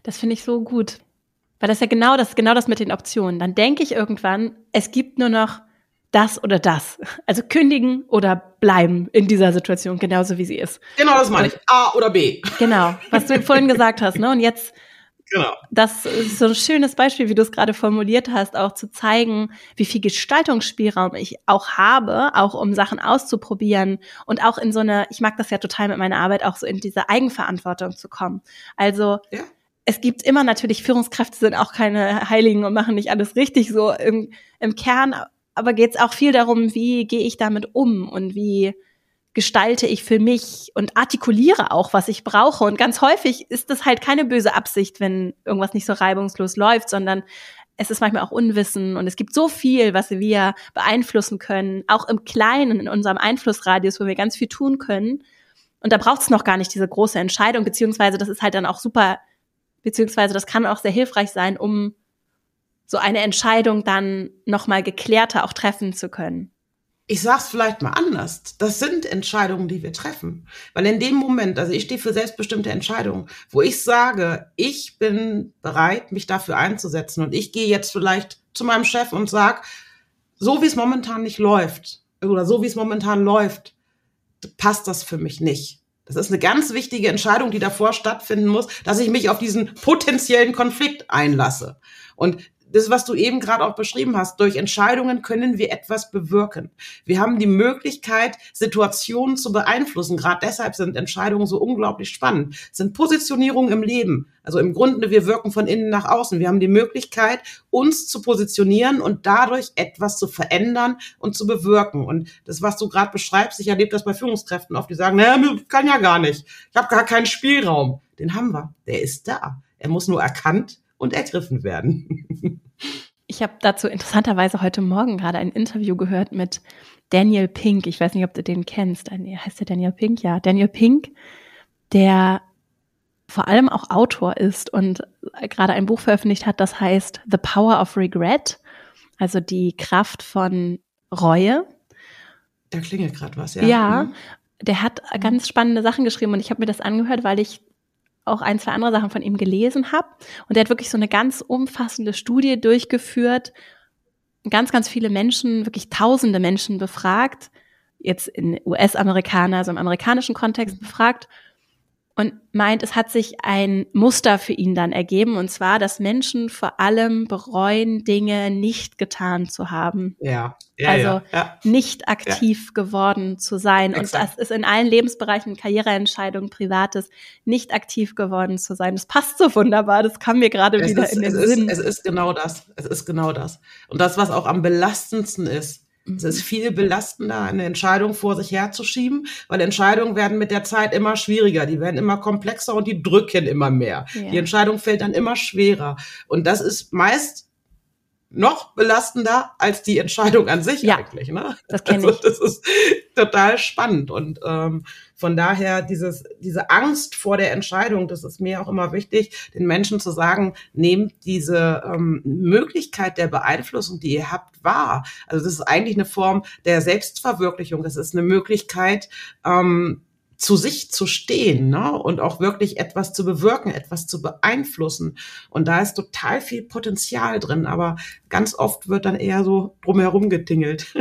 Das finde ich so gut. Weil das ist ja genau das, genau das mit den Optionen. Dann denke ich irgendwann, es gibt nur noch das oder das. Also kündigen oder bleiben in dieser Situation, genauso wie sie ist. Genau, das meine ich. A oder B. Genau, was du vorhin gesagt hast, ne? Und jetzt, genau. das ist so ein schönes Beispiel, wie du es gerade formuliert hast, auch zu zeigen, wie viel Gestaltungsspielraum ich auch habe, auch um Sachen auszuprobieren und auch in so eine, ich mag das ja total mit meiner Arbeit, auch so in diese Eigenverantwortung zu kommen. Also, ja es gibt immer natürlich Führungskräfte sind auch keine Heiligen und machen nicht alles richtig so im, im Kern, aber geht es auch viel darum, wie gehe ich damit um und wie gestalte ich für mich und artikuliere auch, was ich brauche. Und ganz häufig ist das halt keine böse Absicht, wenn irgendwas nicht so reibungslos läuft, sondern es ist manchmal auch Unwissen und es gibt so viel, was wir beeinflussen können, auch im Kleinen, in unserem Einflussradius, wo wir ganz viel tun können. Und da braucht es noch gar nicht diese große Entscheidung, beziehungsweise das ist halt dann auch super, beziehungsweise das kann auch sehr hilfreich sein, um so eine Entscheidung dann nochmal geklärter auch treffen zu können ich sag's vielleicht mal anders. Das sind Entscheidungen, die wir treffen. Weil in dem Moment, also ich stehe für selbstbestimmte Entscheidungen, wo ich sage, ich bin bereit, mich dafür einzusetzen und ich gehe jetzt vielleicht zu meinem Chef und sag, so wie es momentan nicht läuft oder so wie es momentan läuft, passt das für mich nicht. Das ist eine ganz wichtige Entscheidung, die davor stattfinden muss, dass ich mich auf diesen potenziellen Konflikt einlasse. Und das, was du eben gerade auch beschrieben hast, durch Entscheidungen können wir etwas bewirken. Wir haben die Möglichkeit, Situationen zu beeinflussen. Gerade deshalb sind Entscheidungen so unglaublich spannend. Es sind Positionierungen im Leben. Also im Grunde, wir wirken von innen nach außen. Wir haben die Möglichkeit, uns zu positionieren und dadurch etwas zu verändern und zu bewirken. Und das, was du gerade beschreibst, ich erlebe das bei Führungskräften oft, die sagen, naja, kann ja gar nicht. Ich habe gar keinen Spielraum. Den haben wir. Der ist da. Er muss nur erkannt und ergriffen werden. Ich habe dazu interessanterweise heute Morgen gerade ein Interview gehört mit Daniel Pink. Ich weiß nicht, ob du den kennst. Heißt der Daniel Pink? Ja, Daniel Pink, der vor allem auch Autor ist und gerade ein Buch veröffentlicht hat, das heißt The Power of Regret, also die Kraft von Reue. Da klingelt gerade was, ja. Ja, mhm. der hat ganz spannende Sachen geschrieben und ich habe mir das angehört, weil ich auch ein, zwei andere Sachen von ihm gelesen habe. Und er hat wirklich so eine ganz umfassende Studie durchgeführt, ganz, ganz viele Menschen, wirklich tausende Menschen befragt, jetzt in US-Amerikaner, also im amerikanischen Kontext befragt und meint, es hat sich ein Muster für ihn dann ergeben, und zwar, dass Menschen vor allem bereuen, Dinge nicht getan zu haben. Ja. Ja also ja, ja. nicht aktiv geworden zu sein. Exakt. Und das ist in allen Lebensbereichen, Karriereentscheidungen, Privates, nicht aktiv geworden zu sein. Das passt so wunderbar. Das kam mir gerade wieder ist, in den es Sinn. Ist, es ist genau das. Es ist genau das. Und das, was auch am belastendsten ist, es ist mhm. viel belastender, eine Entscheidung vor sich herzuschieben, weil Entscheidungen werden mit der Zeit immer schwieriger, die werden immer komplexer und die drücken immer mehr. Die Entscheidung fällt dann immer schwerer. Und das ist meist noch belastender als die Entscheidung an sich ja, eigentlich. Ne? Das kenne also, ich. Das ist total spannend. Und ähm, von daher dieses, diese Angst vor der Entscheidung, das ist mir auch immer wichtig, den Menschen zu sagen, nehmt diese ähm, Möglichkeit der Beeinflussung, die ihr habt, wahr. Also das ist eigentlich eine Form der Selbstverwirklichung. Das ist eine Möglichkeit, ähm, zu sich zu stehen ne? und auch wirklich etwas zu bewirken, etwas zu beeinflussen. Und da ist total viel Potenzial drin, aber ganz oft wird dann eher so drumherum getingelt.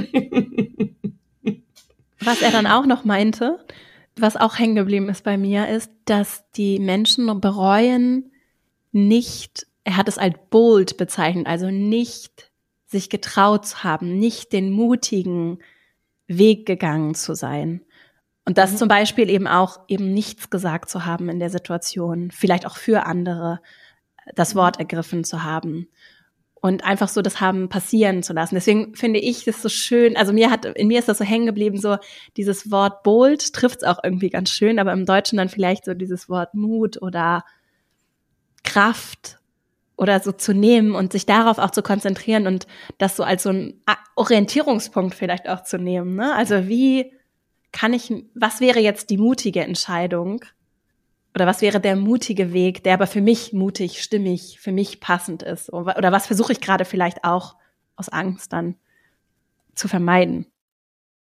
Was er dann auch noch meinte, was auch hängen geblieben ist bei mir, ist, dass die Menschen bereuen, nicht, er hat es als bold bezeichnet, also nicht sich getraut zu haben, nicht den mutigen Weg gegangen zu sein. Und das mhm. zum Beispiel eben auch eben nichts gesagt zu haben in der Situation, vielleicht auch für andere das mhm. Wort ergriffen zu haben und einfach so das haben passieren zu lassen. Deswegen finde ich das so schön. Also mir hat in mir ist das so hängen geblieben, so dieses Wort bold trifft es auch irgendwie ganz schön, aber im Deutschen dann vielleicht so dieses Wort Mut oder Kraft oder so zu nehmen und sich darauf auch zu konzentrieren und das so als so ein Orientierungspunkt vielleicht auch zu nehmen. Ne? Also wie kann ich, was wäre jetzt die mutige Entscheidung? Oder was wäre der mutige Weg, der aber für mich mutig, stimmig, für mich passend ist? Oder was versuche ich gerade vielleicht auch aus Angst dann zu vermeiden?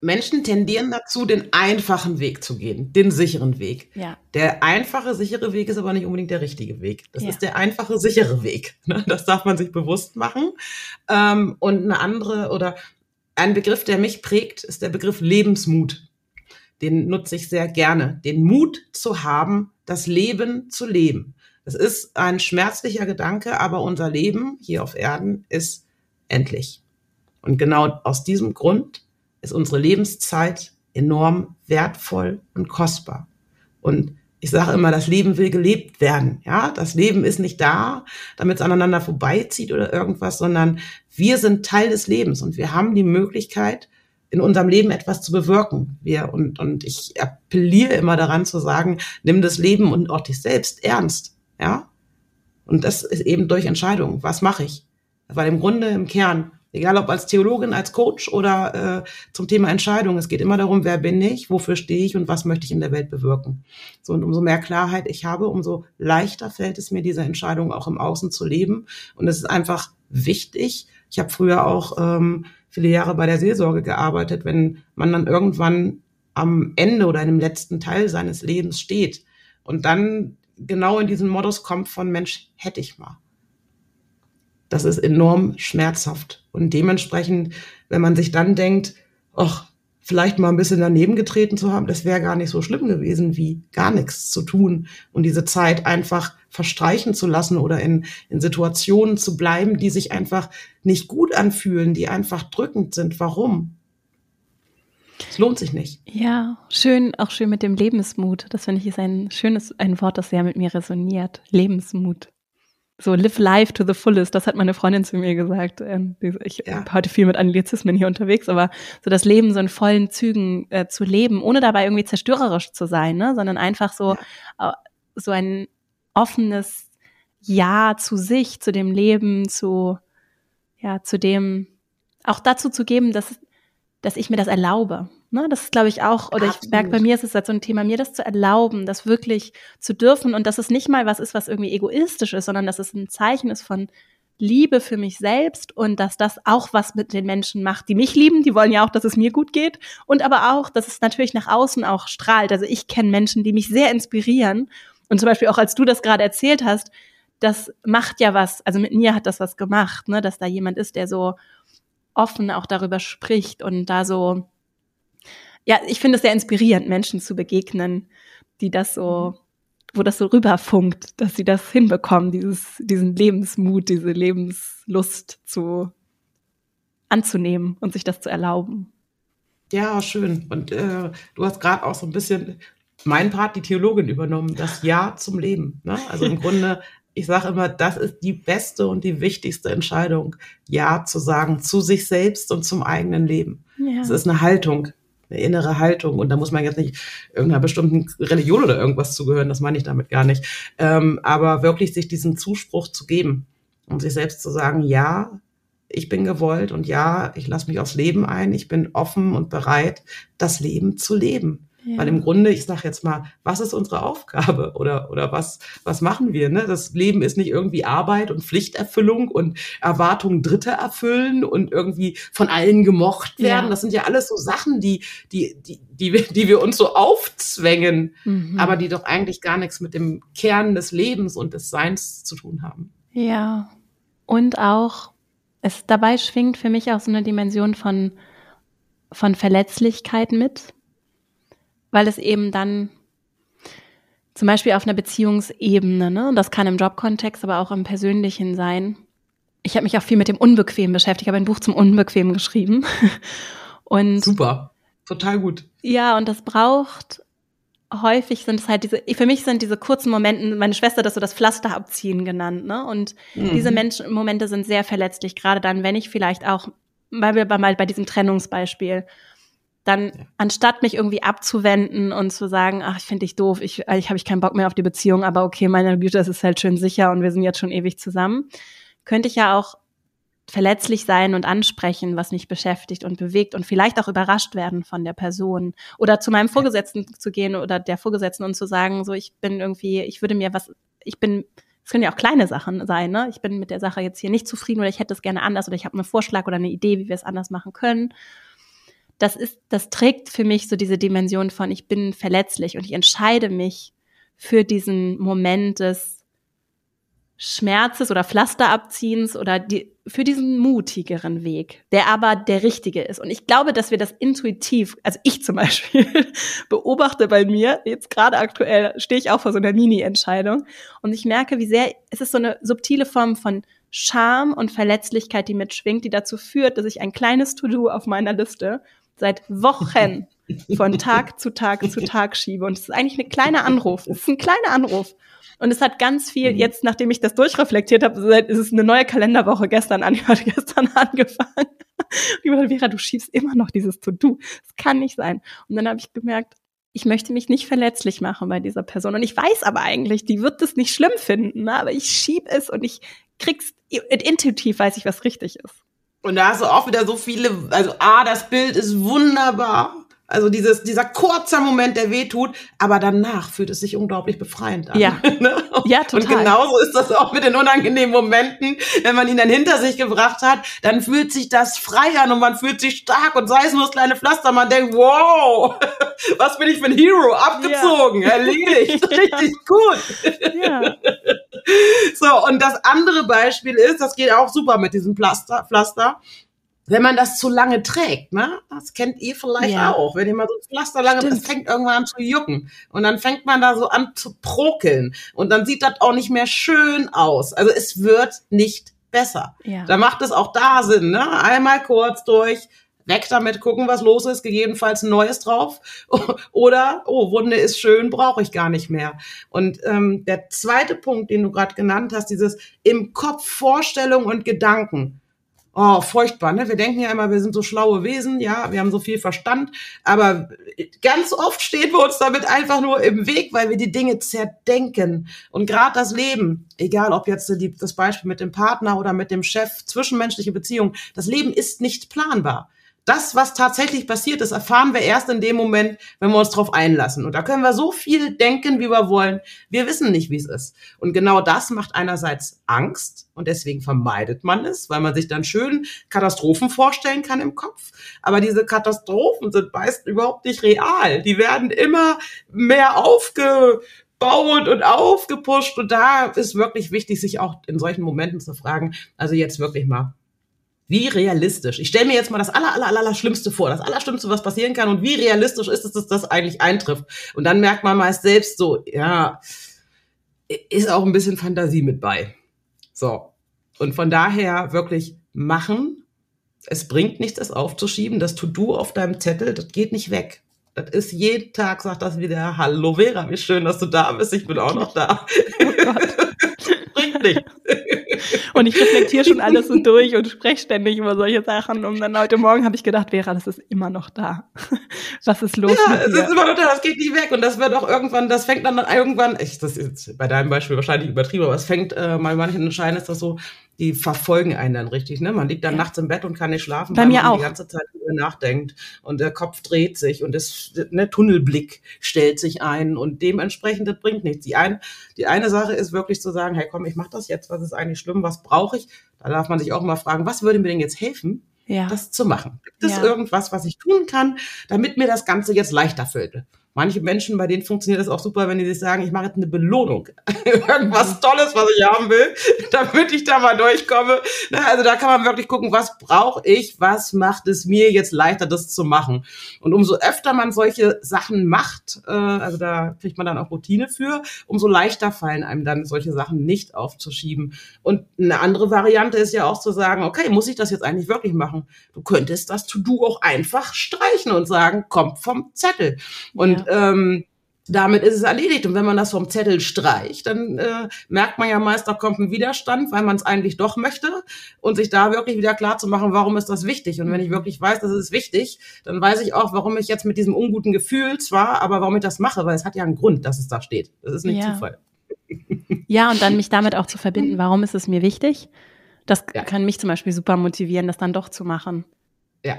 Menschen tendieren dazu, den einfachen Weg zu gehen, den sicheren Weg. Ja. Der einfache, sichere Weg ist aber nicht unbedingt der richtige Weg. Das ja. ist der einfache, sichere Weg. Ne? Das darf man sich bewusst machen. Ähm, und eine andere oder ein Begriff, der mich prägt, ist der Begriff Lebensmut den nutze ich sehr gerne, den Mut zu haben, das Leben zu leben. Das ist ein schmerzlicher Gedanke, aber unser Leben hier auf Erden ist endlich. Und genau aus diesem Grund ist unsere Lebenszeit enorm wertvoll und kostbar. Und ich sage immer, das Leben will gelebt werden. Ja, das Leben ist nicht da, damit es aneinander vorbeizieht oder irgendwas, sondern wir sind Teil des Lebens und wir haben die Möglichkeit, in unserem Leben etwas zu bewirken. Wir, und, und ich appelliere immer daran zu sagen, nimm das Leben und auch dich selbst ernst. Ja? Und das ist eben durch Entscheidungen. Was mache ich? Weil im Grunde, im Kern, Egal ob als Theologin, als Coach oder äh, zum Thema Entscheidung. Es geht immer darum, wer bin ich, wofür stehe ich und was möchte ich in der Welt bewirken. So, und umso mehr Klarheit ich habe, umso leichter fällt es mir, diese Entscheidung auch im Außen zu leben. Und es ist einfach wichtig. Ich habe früher auch ähm, viele Jahre bei der Seelsorge gearbeitet, wenn man dann irgendwann am Ende oder in dem letzten Teil seines Lebens steht und dann genau in diesen Modus kommt von Mensch, hätte ich mal. Das ist enorm schmerzhaft. Und dementsprechend, wenn man sich dann denkt, ach, vielleicht mal ein bisschen daneben getreten zu haben, das wäre gar nicht so schlimm gewesen, wie gar nichts zu tun und diese Zeit einfach verstreichen zu lassen oder in, in Situationen zu bleiben, die sich einfach nicht gut anfühlen, die einfach drückend sind. Warum? Es lohnt sich nicht. Ja, schön, auch schön mit dem Lebensmut. Das finde ich ist ein schönes, ein Wort, das sehr mit mir resoniert. Lebensmut. So live life to the fullest, das hat meine Freundin zu mir gesagt. Ähm, ich ja. bin heute viel mit Anglizismen hier unterwegs, aber so das Leben so in vollen Zügen äh, zu leben, ohne dabei irgendwie zerstörerisch zu sein, ne? sondern einfach so, ja. so ein offenes Ja zu sich, zu dem Leben, zu, ja, zu dem, auch dazu zu geben, dass, dass ich mir das erlaube. Ne, das ist, glaube ich, auch, oder Absolut. ich merke, bei mir ist es halt so ein Thema, mir das zu erlauben, das wirklich zu dürfen und dass es nicht mal was ist, was irgendwie egoistisch ist, sondern dass es ein Zeichen ist von Liebe für mich selbst und dass das auch was mit den Menschen macht, die mich lieben, die wollen ja auch, dass es mir gut geht und aber auch, dass es natürlich nach außen auch strahlt. Also ich kenne Menschen, die mich sehr inspirieren und zum Beispiel auch als du das gerade erzählt hast, das macht ja was, also mit mir hat das was gemacht, ne, dass da jemand ist, der so offen auch darüber spricht und da so ja, ich finde es sehr inspirierend, Menschen zu begegnen, die das so, wo das so rüberfunkt, dass sie das hinbekommen, dieses, diesen Lebensmut, diese Lebenslust zu anzunehmen und sich das zu erlauben. Ja, schön. Und äh, du hast gerade auch so ein bisschen mein Part, die Theologin, übernommen, das Ja zum Leben. Ne? Also im Grunde, ich sage immer, das ist die beste und die wichtigste Entscheidung, Ja zu sagen zu sich selbst und zum eigenen Leben. Ja. Das ist eine Haltung, eine innere Haltung. Und da muss man jetzt nicht irgendeiner bestimmten Religion oder irgendwas zugehören, das meine ich damit gar nicht. Ähm, aber wirklich sich diesen Zuspruch zu geben und sich selbst zu sagen, ja, ich bin gewollt und ja, ich lasse mich aufs Leben ein, ich bin offen und bereit, das Leben zu leben. Ja. Weil im Grunde, ich sage jetzt mal, was ist unsere Aufgabe oder, oder was, was machen wir? Ne? Das Leben ist nicht irgendwie Arbeit und Pflichterfüllung und Erwartungen Dritte erfüllen und irgendwie von allen gemocht werden. Ja. Das sind ja alles so Sachen, die, die, die, die, wir, die wir uns so aufzwängen, mhm. aber die doch eigentlich gar nichts mit dem Kern des Lebens und des Seins zu tun haben. Ja. Und auch, es dabei schwingt für mich auch so eine Dimension von, von Verletzlichkeit mit weil es eben dann zum Beispiel auf einer Beziehungsebene, ne, und das kann im Jobkontext, aber auch im persönlichen sein. Ich habe mich auch viel mit dem Unbequem beschäftigt, ich habe ein Buch zum Unbequem geschrieben. Und Super, total gut. Ja, und das braucht häufig sind es halt diese, für mich sind diese kurzen Momente, meine Schwester hat das so das Pflaster abziehen genannt, ne? Und mhm. diese Menschen, Momente sind sehr verletzlich, gerade dann, wenn ich vielleicht auch, weil wir mal bei diesem Trennungsbeispiel, dann ja. anstatt mich irgendwie abzuwenden und zu sagen, ach, ich finde dich doof, ich, eigentlich habe ich keinen Bock mehr auf die Beziehung, aber okay, meine Güte, es ist halt schön sicher und wir sind jetzt schon ewig zusammen, könnte ich ja auch verletzlich sein und ansprechen, was mich beschäftigt und bewegt und vielleicht auch überrascht werden von der Person oder zu meinem Vorgesetzten zu gehen oder der Vorgesetzten und zu sagen, so ich bin irgendwie, ich würde mir was, ich bin es können ja auch kleine Sachen sein, ne? Ich bin mit der Sache jetzt hier nicht zufrieden oder ich hätte es gerne anders oder ich habe einen Vorschlag oder eine Idee, wie wir es anders machen können das ist, das trägt für mich so diese Dimension von, ich bin verletzlich und ich entscheide mich für diesen Moment des Schmerzes oder Pflasterabziehens oder die, für diesen mutigeren Weg, der aber der richtige ist. Und ich glaube, dass wir das intuitiv, also ich zum Beispiel, beobachte bei mir, jetzt gerade aktuell stehe ich auch vor so einer Mini-Entscheidung und ich merke, wie sehr, es ist so eine subtile Form von Scham und Verletzlichkeit, die mitschwingt, die dazu führt, dass ich ein kleines To-Do auf meiner Liste seit Wochen von Tag zu Tag zu Tag schiebe. Und es ist eigentlich ein kleiner Anruf. Es ist ein kleiner Anruf. Und es hat ganz viel, mhm. jetzt nachdem ich das durchreflektiert habe, ist es eine neue Kalenderwoche gestern an. Gestern angefangen. Und ich dachte, Vera, du schiebst immer noch dieses To-Do. Das kann nicht sein. Und dann habe ich gemerkt, ich möchte mich nicht verletzlich machen bei dieser Person. Und ich weiß aber eigentlich, die wird das nicht schlimm finden. Ne? Aber ich schieb es und ich krieg's intuitiv weiß ich, was richtig ist. Und da hast du auch wieder so viele, also A, das Bild ist wunderbar. Also dieses, dieser kurzer Moment, der weh tut, aber danach fühlt es sich unglaublich befreiend an. Ja, ne? ja total. Und genauso ist das auch mit den unangenehmen Momenten. Wenn man ihn dann hinter sich gebracht hat, dann fühlt sich das frei an und man fühlt sich stark und sei es nur das kleine Pflaster, man denkt, wow, was bin ich für ein Hero, abgezogen, ja. erledigt, richtig gut. Ja. So, und das andere Beispiel ist, das geht auch super mit diesem Pflaster, Pflaster wenn man das zu lange trägt, ne? Das kennt ihr vielleicht ja. auch. Wenn ihr mal so ein Pflaster lange, Stimmt. das fängt irgendwann an zu jucken. Und dann fängt man da so an zu prokeln. Und dann sieht das auch nicht mehr schön aus. Also es wird nicht besser. Ja. Da macht es auch da Sinn, ne? Einmal kurz durch, weg damit, gucken, was los ist, gegebenenfalls ein neues drauf. Oder, oh, Wunde ist schön, brauche ich gar nicht mehr. Und ähm, der zweite Punkt, den du gerade genannt hast, dieses im Kopf Vorstellung und Gedanken oh, furchtbar, ne? Wir denken ja immer, wir sind so schlaue Wesen, ja, wir haben so viel Verstand, aber ganz oft stehen wir uns damit einfach nur im Weg, weil wir die Dinge zerdenken. Und gerade das Leben, egal ob jetzt die, das Beispiel mit dem Partner oder mit dem Chef, zwischenmenschliche Beziehungen, das Leben ist nicht planbar das, was tatsächlich passiert ist, erfahren wir erst in dem Moment, wenn wir uns darauf einlassen. Und da können wir so viel denken, wie wir wollen. Wir wissen nicht, wie es ist. Und genau das macht einerseits Angst und deswegen vermeidet man es, weil man sich dann schön Katastrophen vorstellen kann im Kopf. Aber diese Katastrophen sind meist überhaupt nicht real. Die werden immer mehr aufgebaut und aufgepusht. Und da ist wirklich wichtig, sich auch in solchen Momenten zu fragen, also jetzt wirklich mal, wie realistisch? Ich stelle mir jetzt mal das aller, aller, aller Schlimmste vor, das Allerschlimmste, was passieren kann und wie realistisch ist es, dass das eigentlich eintrifft? Und dann merkt man meist selbst so, ja, ist auch ein bisschen Fantasie mit bei. So. Und von daher wirklich machen. Es bringt nichts, das aufzuschieben. Das To-Do auf deinem Zettel, das geht nicht weg. Das ist jeden Tag, sagt das wieder, hallo Vera, wie schön, dass du da bist. Ich bin auch noch da. Oh bringt nichts. Und ich reflektiere schon alles so durch und spreche ständig über solche Sachen. Und dann heute Morgen habe ich gedacht, Vera, das ist immer noch da. Was ist los? Ja, es ist immer noch da, das geht nicht weg. Und das wird auch irgendwann, das fängt dann irgendwann, ich, das ist bei deinem Beispiel wahrscheinlich übertrieben, aber es fängt, äh, bei manchen Scheinen ist das so, die verfolgen einen dann richtig. Ne? Man liegt dann ja. nachts im Bett und kann nicht schlafen, Bei weil mir man auch. die ganze Zeit über nachdenkt und der Kopf dreht sich und das ne, Tunnelblick stellt sich ein und dementsprechend das bringt nichts. Die, ein, die eine Sache ist wirklich zu sagen, hey komm, ich mache das jetzt, was ist eigentlich schlimm, was brauche ich? Da darf man sich auch mal fragen, was würde mir denn jetzt helfen? Ja. das zu machen. Gibt es ja. irgendwas, was ich tun kann, damit mir das Ganze jetzt leichter fällt? Manche Menschen, bei denen funktioniert das auch super, wenn die sich sagen, ich mache jetzt eine Belohnung. Irgendwas. Tolles, was ich haben will, damit ich da mal durchkomme. Also da kann man wirklich gucken, was brauche ich, was macht es mir jetzt leichter, das zu machen. Und umso öfter man solche Sachen macht, äh, also da kriegt man dann auch Routine für, umso leichter fallen einem dann solche Sachen nicht aufzuschieben. Und eine andere Variante ist ja auch zu sagen, okay, muss ich das jetzt eigentlich wirklich machen? Du könntest das To-Do auch einfach streichen und sagen, kommt vom Zettel. Und ja ähm, damit ist es erledigt. Und wenn man das vom Zettel streicht, dann äh, merkt man ja meist, da kommt ein Widerstand, weil man es eigentlich doch möchte. Und sich da wirklich wieder klar zu machen, warum ist das wichtig? Und wenn ich wirklich weiß, das ist wichtig, dann weiß ich auch, warum ich jetzt mit diesem unguten Gefühl zwar, aber warum ich das mache, weil es hat ja einen Grund, dass es da steht. Das ist nicht ja. Zufall. Ja, und dann mich damit auch zu verbinden, warum ist es mir wichtig? Das ja. kann mich zum Beispiel super motivieren, das dann doch zu machen. Ja,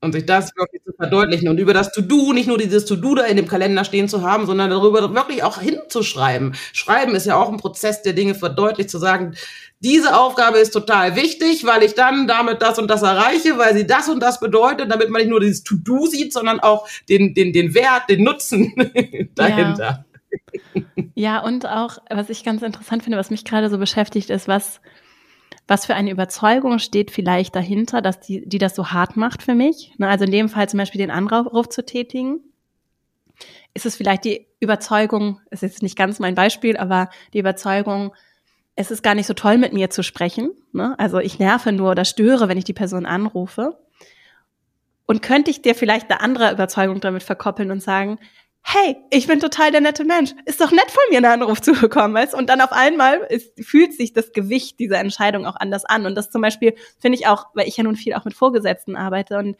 und sich das wirklich zu verdeutlichen und über das To-Do, nicht nur dieses To-Do da in dem Kalender stehen zu haben, sondern darüber wirklich auch hinzuschreiben. Schreiben ist ja auch ein Prozess, der Dinge verdeutlicht, zu sagen, diese Aufgabe ist total wichtig, weil ich dann damit das und das erreiche, weil sie das und das bedeutet, damit man nicht nur dieses To-Do sieht, sondern auch den, den, den Wert, den Nutzen dahinter. Ja. ja, und auch, was ich ganz interessant finde, was mich gerade so beschäftigt, ist, was was für eine Überzeugung steht vielleicht dahinter, dass die, die das so hart macht für mich? Ne, also in dem Fall zum Beispiel den Anruf zu tätigen. Ist es vielleicht die Überzeugung, ist jetzt nicht ganz mein Beispiel, aber die Überzeugung, es ist gar nicht so toll, mit mir zu sprechen. Ne? Also ich nerve nur oder störe, wenn ich die Person anrufe. Und könnte ich dir vielleicht eine andere Überzeugung damit verkoppeln und sagen, hey, ich bin total der nette Mensch. Ist doch nett von mir, einen Anruf zu bekommen, weißt? Und dann auf einmal ist, fühlt sich das Gewicht dieser Entscheidung auch anders an. Und das zum Beispiel finde ich auch, weil ich ja nun viel auch mit Vorgesetzten arbeite und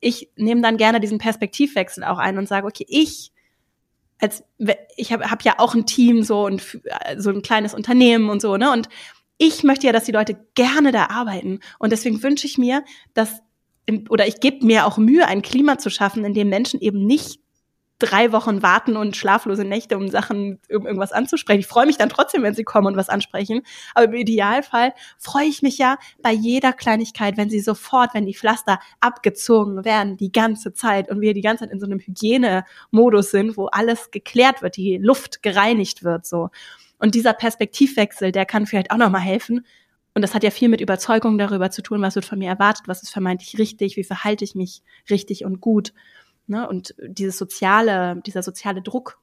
ich nehme dann gerne diesen Perspektivwechsel auch ein und sage, okay, ich als ich habe hab ja auch ein Team so und so ein kleines Unternehmen und so, ne? Und ich möchte ja, dass die Leute gerne da arbeiten. Und deswegen wünsche ich mir, dass, oder ich gebe mir auch Mühe, ein Klima zu schaffen, in dem Menschen eben nicht drei Wochen warten und schlaflose Nächte, um Sachen, um irgendwas anzusprechen. Ich freue mich dann trotzdem, wenn sie kommen und was ansprechen. Aber im Idealfall freue ich mich ja bei jeder Kleinigkeit, wenn sie sofort, wenn die Pflaster abgezogen werden, die ganze Zeit und wir die ganze Zeit in so einem Hygienemodus sind, wo alles geklärt wird, die Luft gereinigt wird, so. Und dieser Perspektivwechsel, der kann vielleicht auch nochmal helfen. Und das hat ja viel mit Überzeugung darüber zu tun, was wird von mir erwartet, was ist vermeintlich richtig, wie verhalte ich mich richtig und gut. Ne? Und dieses soziale, dieser soziale Druck,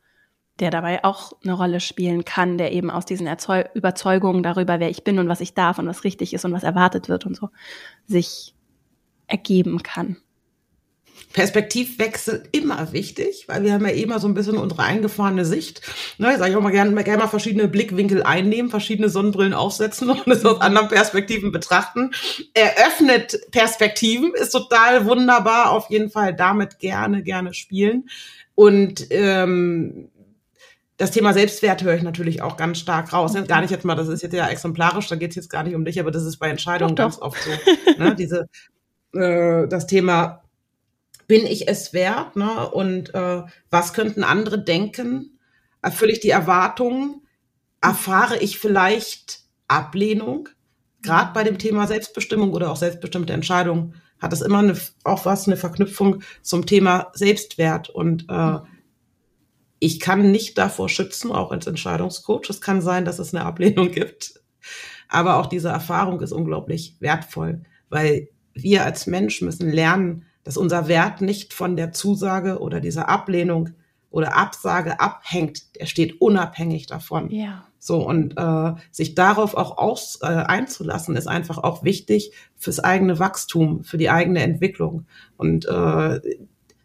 der dabei auch eine Rolle spielen kann, der eben aus diesen Erzeu Überzeugungen darüber, wer ich bin und was ich darf und was richtig ist und was erwartet wird und so, sich ergeben kann. Perspektivwechsel immer wichtig, weil wir haben ja immer so ein bisschen unsere eingefahrene Sicht. Ne, sage ich auch mal gerne, gerne mal verschiedene Blickwinkel einnehmen, verschiedene Sonnenbrillen aufsetzen und es aus anderen Perspektiven betrachten. Eröffnet Perspektiven, ist total wunderbar. Auf jeden Fall damit gerne, gerne spielen. Und ähm, das Thema Selbstwert höre ich natürlich auch ganz stark raus. Mhm. Gar nicht jetzt mal, das ist jetzt ja exemplarisch, da geht es jetzt gar nicht um dich, aber das ist bei Entscheidungen doch, doch. ganz oft so. Ne? Diese, äh, das Thema bin ich es wert? Ne? Und äh, was könnten andere denken? Erfülle ich die Erwartungen? Erfahre ich vielleicht Ablehnung? Gerade bei dem Thema Selbstbestimmung oder auch selbstbestimmte Entscheidungen hat es immer eine, auch was, eine Verknüpfung zum Thema Selbstwert. Und äh, ich kann nicht davor schützen, auch als Entscheidungscoach. Es kann sein, dass es eine Ablehnung gibt. Aber auch diese Erfahrung ist unglaublich wertvoll, weil wir als Mensch müssen lernen, dass unser Wert nicht von der Zusage oder dieser Ablehnung oder Absage abhängt. Der steht unabhängig davon. Ja. So und äh, sich darauf auch aus, äh, einzulassen, ist einfach auch wichtig fürs eigene Wachstum, für die eigene Entwicklung und äh,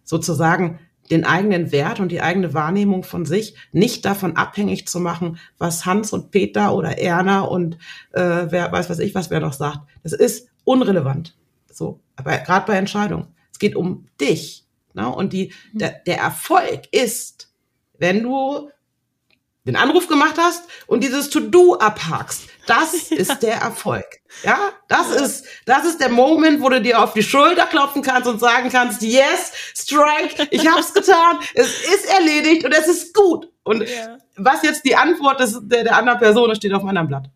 sozusagen den eigenen Wert und die eigene Wahrnehmung von sich nicht davon abhängig zu machen, was Hans und Peter oder Erna und äh, wer weiß was ich was wer noch sagt. Das ist unrelevant. So, aber gerade bei Entscheidungen. Es geht um dich. Ne? Und die, mhm. der, der Erfolg ist, wenn du den Anruf gemacht hast und dieses To-Do abhakst. Das ist der Erfolg. Ja, das ist, das ist der Moment, wo du dir auf die Schulter klopfen kannst und sagen kannst, yes, strike, ich hab's getan, es ist erledigt und es ist gut. Und ja. was jetzt die Antwort ist der, der anderen Person, das steht auf meinem Blatt.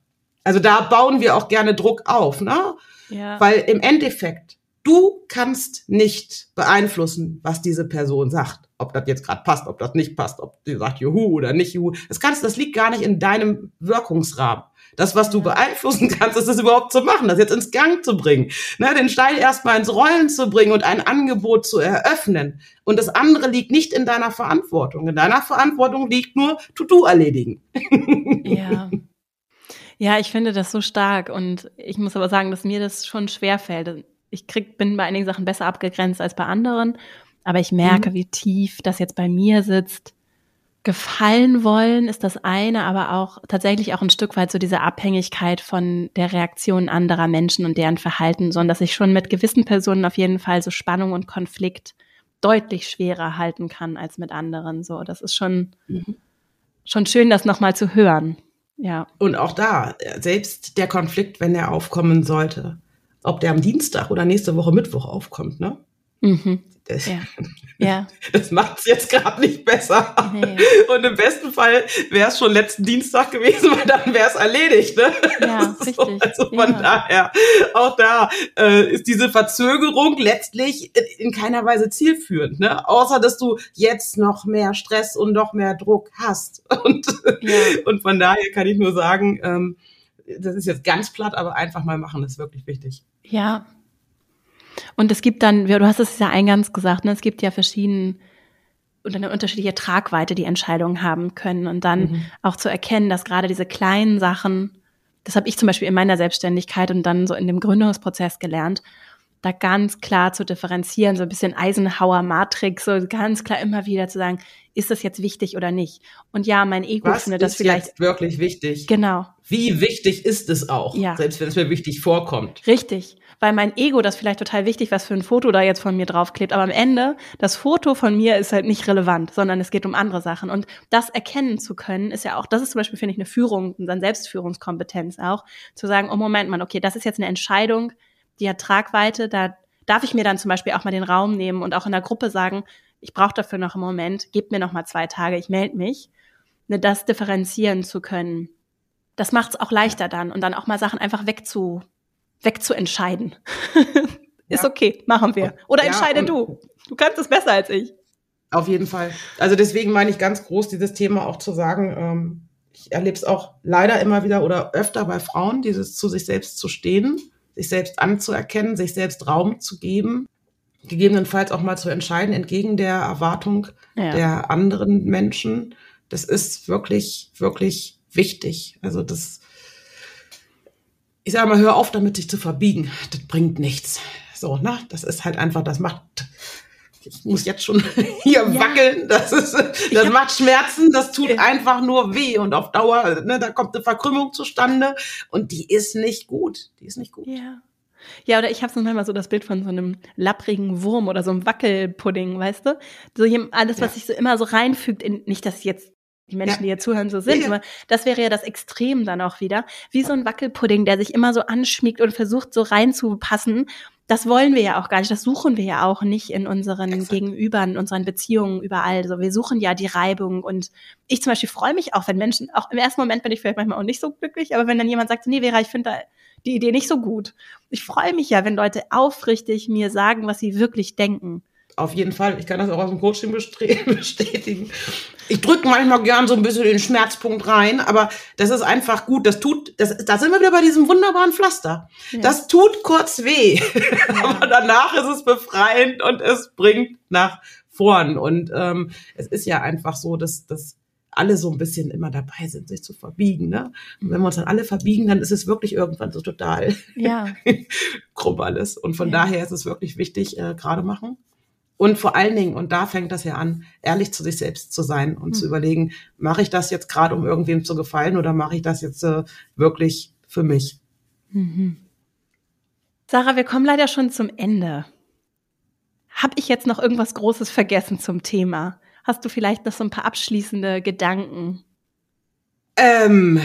Also da bauen wir auch gerne Druck auf, ne? Ja. Weil im Endeffekt Du kannst nicht beeinflussen, was diese Person sagt. Ob das jetzt gerade passt, ob das nicht passt, ob sie sagt Juhu oder nicht Juhu. Das kannst, das liegt gar nicht in deinem Wirkungsrahmen. Das, was du beeinflussen kannst, ist das überhaupt zu machen, das jetzt ins Gang zu bringen, ne, den Stein erstmal ins Rollen zu bringen und ein Angebot zu eröffnen. Und das andere liegt nicht in deiner Verantwortung. In deiner Verantwortung liegt nur To-Do erledigen. Ja. Ja, ich finde das so stark und ich muss aber sagen, dass mir das schon schwer fällt ich krieg, bin bei einigen Sachen besser abgegrenzt als bei anderen, aber ich merke, mhm. wie tief das jetzt bei mir sitzt. Gefallen wollen ist das eine, aber auch tatsächlich auch ein Stück weit so diese Abhängigkeit von der Reaktion anderer Menschen und deren Verhalten, sondern dass ich schon mit gewissen Personen auf jeden Fall so Spannung und Konflikt deutlich schwerer halten kann als mit anderen. So, das ist schon, mhm. schon schön, das nochmal zu hören. Ja. Und auch da, selbst der Konflikt, wenn er aufkommen sollte, ob der am Dienstag oder nächste Woche Mittwoch aufkommt, ne? Mhm. Das, ja. ja. das macht es jetzt gerade nicht besser. Nee. Und im besten Fall wäre es schon letzten Dienstag gewesen, weil dann wäre es erledigt. Ne? Ja, so, richtig. Also von ja. daher, auch da äh, ist diese Verzögerung letztlich in, in keiner Weise zielführend. Ne? Außer, dass du jetzt noch mehr Stress und noch mehr Druck hast. Und, ja. und von daher kann ich nur sagen, ähm, das ist jetzt ganz platt, aber einfach mal machen ist wirklich wichtig. Ja. Und es gibt dann, du hast es ja eingangs gesagt, ne, es gibt ja verschiedene und eine unterschiedliche Tragweite, die Entscheidungen haben können. Und dann mhm. auch zu erkennen, dass gerade diese kleinen Sachen, das habe ich zum Beispiel in meiner Selbstständigkeit und dann so in dem Gründungsprozess gelernt, da ganz klar zu differenzieren, so ein bisschen Eisenhower Matrix, so ganz klar immer wieder zu sagen, ist das jetzt wichtig oder nicht? Und ja, mein Ego Was findet das ist vielleicht jetzt wirklich wichtig? genau Wie wichtig ist es auch? Ja. Selbst wenn es mir wichtig vorkommt. richtig, weil mein Ego das vielleicht total wichtig, was für ein Foto da jetzt von mir draufklebt, aber am Ende das Foto von mir ist halt nicht relevant, sondern es geht um andere Sachen und das erkennen zu können ist ja auch, das ist zum Beispiel finde ich eine Führung, eine Selbstführungskompetenz auch, zu sagen, oh Moment mal, okay, das ist jetzt eine Entscheidung, die hat Tragweite, da darf ich mir dann zum Beispiel auch mal den Raum nehmen und auch in der Gruppe sagen, ich brauche dafür noch einen Moment, gebt mir noch mal zwei Tage, ich melde mich, ne, das differenzieren zu können. Das macht es auch leichter dann und dann auch mal Sachen einfach wegzu, wegzuentscheiden. Ist Ja. okay, machen wir. Oder Ja, entscheide du. Du kannst es besser als ich. Auf jeden Fall. Also deswegen meine ich ganz groß, dieses Thema auch zu sagen, ähm, ich erlebe es auch leider immer wieder oder öfter bei Frauen, dieses zu sich selbst zu stehen, sich selbst anzuerkennen, sich selbst Raum zu geben, gegebenenfalls auch mal zu entscheiden, entgegen der Erwartung Ja. der anderen Menschen. Das ist wirklich, wirklich wichtig. Also das, ich sage mal, hör auf damit, sich zu verbiegen. Das bringt nichts. So, ne? Das ist halt einfach, das macht, ich muss jetzt schon hier Ja. wackeln. Das ist, das hab- macht Schmerzen. Das tut Ja. einfach nur weh und auf Dauer, ne, da kommt eine Verkrümmung zustande und die ist nicht gut. Die ist nicht gut. Ja. Ja, oder ich habe so manchmal so das Bild von so einem lapprigen Wurm oder so einem Wackelpudding, weißt du? So alles, was Ja. sich so immer so reinfügt in, nicht, dass jetzt die Menschen, Ja. die hier zuhören, so sind, Ja, ja. aber das wäre ja das Extrem dann auch wieder. Wie so ein Wackelpudding, der sich immer so anschmiegt und versucht, so reinzupassen. Das wollen wir ja auch gar nicht. Das suchen wir ja auch nicht in unseren Exakt. Gegenübern, in unseren Beziehungen überall. So, wir suchen ja die Reibung. Und ich zum Beispiel freue mich auch, wenn Menschen, auch im ersten Moment bin ich vielleicht manchmal auch nicht so glücklich, aber wenn dann jemand sagt, nee, Vera, ich finde da die Idee nicht so gut. Ich freue mich ja, wenn Leute aufrichtig mir sagen, was sie wirklich denken. Auf jeden Fall. Ich kann das auch aus dem Coaching bestätigen. Ich drücke manchmal gern so ein bisschen den Schmerzpunkt rein, aber das ist einfach gut. Das tut, das, da sind wir wieder bei diesem wunderbaren Pflaster. Ja. Das tut kurz weh, aber danach ist es befreiend und es bringt nach vorn. Und ähm, es ist ja einfach so, dass, dass alle so ein bisschen immer dabei sind, sich zu verbiegen. Ne? Und wenn wir uns dann alle verbiegen, dann ist es wirklich irgendwann so total Ja, krumm alles. Und von Ja. daher ist es wirklich wichtig, äh, gerade machen. Und vor allen Dingen, und da fängt das ja an, ehrlich zu sich selbst zu sein und Mhm. zu überlegen, mache ich das jetzt gerade, um irgendwem zu gefallen oder mache ich das jetzt äh, wirklich für mich? Mhm. Sarah, wir kommen leider schon zum Ende. Hab ich jetzt noch irgendwas Großes vergessen zum Thema? Hast du vielleicht noch so ein paar abschließende Gedanken? Ähm,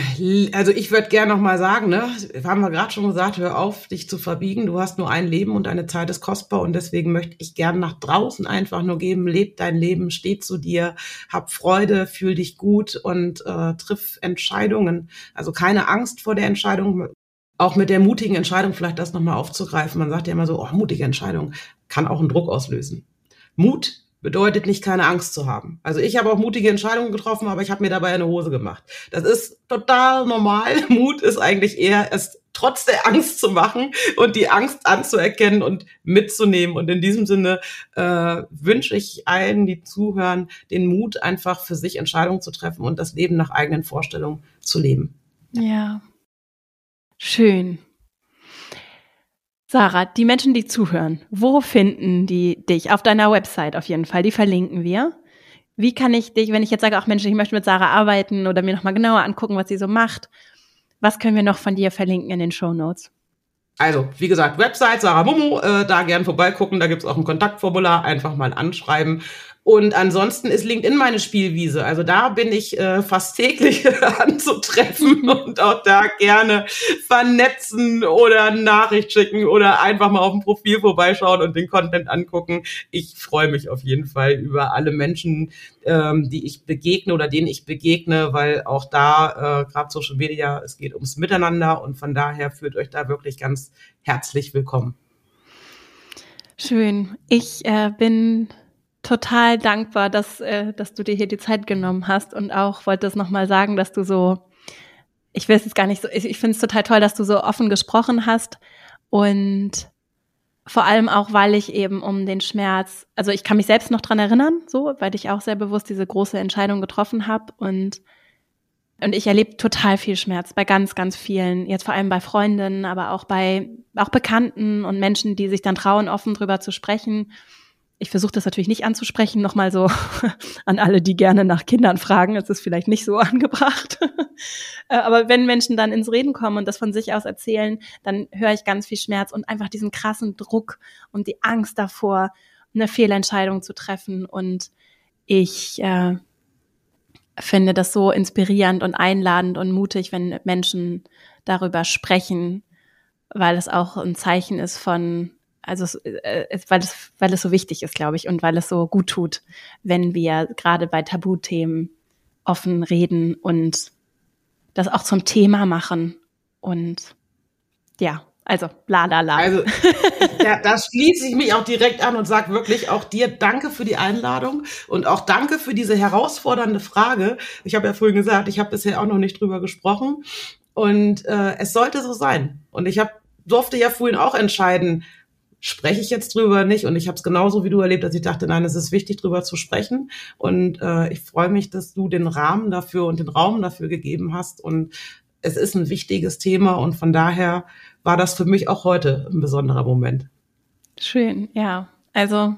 also ich würde gerne noch mal sagen, ne, haben wir gerade schon gesagt, hör auf, dich zu verbiegen. Du hast nur ein Leben und deine Zeit ist kostbar und deswegen möchte ich gerne nach draußen einfach nur geben, leb dein Leben, steh zu dir, hab Freude, fühl dich gut und äh, triff Entscheidungen. Also keine Angst vor der Entscheidung, auch mit der mutigen Entscheidung vielleicht das nochmal aufzugreifen. Man sagt ja immer so, oh, mutige Entscheidung kann auch einen Druck auslösen. Mut bedeutet nicht, keine Angst zu haben. Also ich habe auch mutige Entscheidungen getroffen, aber ich habe mir dabei eine Hose gemacht. Das ist total normal. Mut ist eigentlich eher es trotz der Angst zu machen und die Angst anzuerkennen und mitzunehmen. Und in diesem Sinne äh, wünsche ich allen, die zuhören, den Mut, einfach für sich Entscheidungen zu treffen und das Leben nach eigenen Vorstellungen zu leben. Ja. Schön. Sarah, die Menschen, die zuhören, wo finden die dich? Auf deiner Website auf jeden Fall, die verlinken wir. Wie kann ich dich, wenn ich jetzt sage, ach Mensch, ich möchte mit Sarah arbeiten oder mir nochmal genauer angucken, was sie so macht, was können wir noch von dir verlinken in den Show Notes? Also, wie gesagt, Website Sarah Momo, äh, da gern vorbeigucken, da gibt's auch ein Kontaktformular, einfach mal anschreiben. Und ansonsten ist LinkedIn meine Spielwiese. Also da bin ich äh, fast täglich anzutreffen und auch da gerne vernetzen oder Nachricht schicken oder einfach mal auf dem Profil vorbeischauen und den Content angucken. Ich freue mich auf jeden Fall über alle Menschen, ähm, die ich begegne oder denen ich begegne, weil auch da äh, gerade Social Media, es geht ums Miteinander und von daher führt euch da wirklich ganz herzlich willkommen. Schön. Ich äh, bin total dankbar, dass, äh, dass du dir hier die Zeit genommen hast und auch wollte es nochmal sagen, dass du so, ich will es jetzt gar nicht so, ich, ich finde es total toll, dass du so offen gesprochen hast und vor allem auch, weil ich eben um den Schmerz, also ich kann mich selbst noch dran erinnern, so, weil ich auch sehr bewusst diese große Entscheidung getroffen habe und Und ich erlebe total viel Schmerz bei ganz, ganz vielen, jetzt vor allem bei Freundinnen, aber auch bei auch Bekannten und Menschen, die sich dann trauen, offen drüber zu sprechen. Ich versuche das natürlich nicht anzusprechen, nochmal so an alle, die gerne nach Kindern fragen. Es ist vielleicht nicht so angebracht. Äh, aber wenn Menschen dann ins Reden kommen und das von sich aus erzählen, dann höre ich ganz viel Schmerz und einfach diesen krassen Druck und die Angst davor, eine Fehlentscheidung zu treffen. Und ich äh, finde das so inspirierend und einladend und mutig, wenn Menschen darüber sprechen, weil es auch ein Zeichen ist von, also äh, weil es, weil es so wichtig ist, glaube ich, und weil es so gut tut, wenn wir gerade bei Tabuthemen offen reden und das auch zum Thema machen. Und ja, also, la la la. Also, da, da schließe ich mich auch direkt an und sage wirklich auch dir danke für die Einladung und auch danke für diese herausfordernde Frage. Ich habe ja vorhin gesagt, ich habe bisher auch noch nicht drüber gesprochen und äh, es sollte so sein. Und ich hab, durfte ja vorhin auch entscheiden, spreche ich jetzt drüber nicht und ich habe es genauso wie du erlebt, dass ich dachte, nein, es ist wichtig drüber zu sprechen und äh, ich freue mich, dass du den Rahmen dafür und den Raum dafür gegeben hast und es ist ein wichtiges Thema und von daher war das für mich auch heute ein besonderer Moment. Schön, ja. Also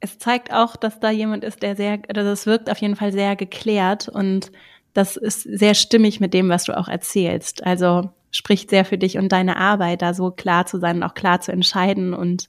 es zeigt auch, dass da jemand ist, der sehr, also es wirkt auf jeden Fall sehr geklärt und das ist sehr stimmig mit dem, was du auch erzählst. Also spricht sehr für dich und deine Arbeit, da so klar zu sein und auch klar zu entscheiden und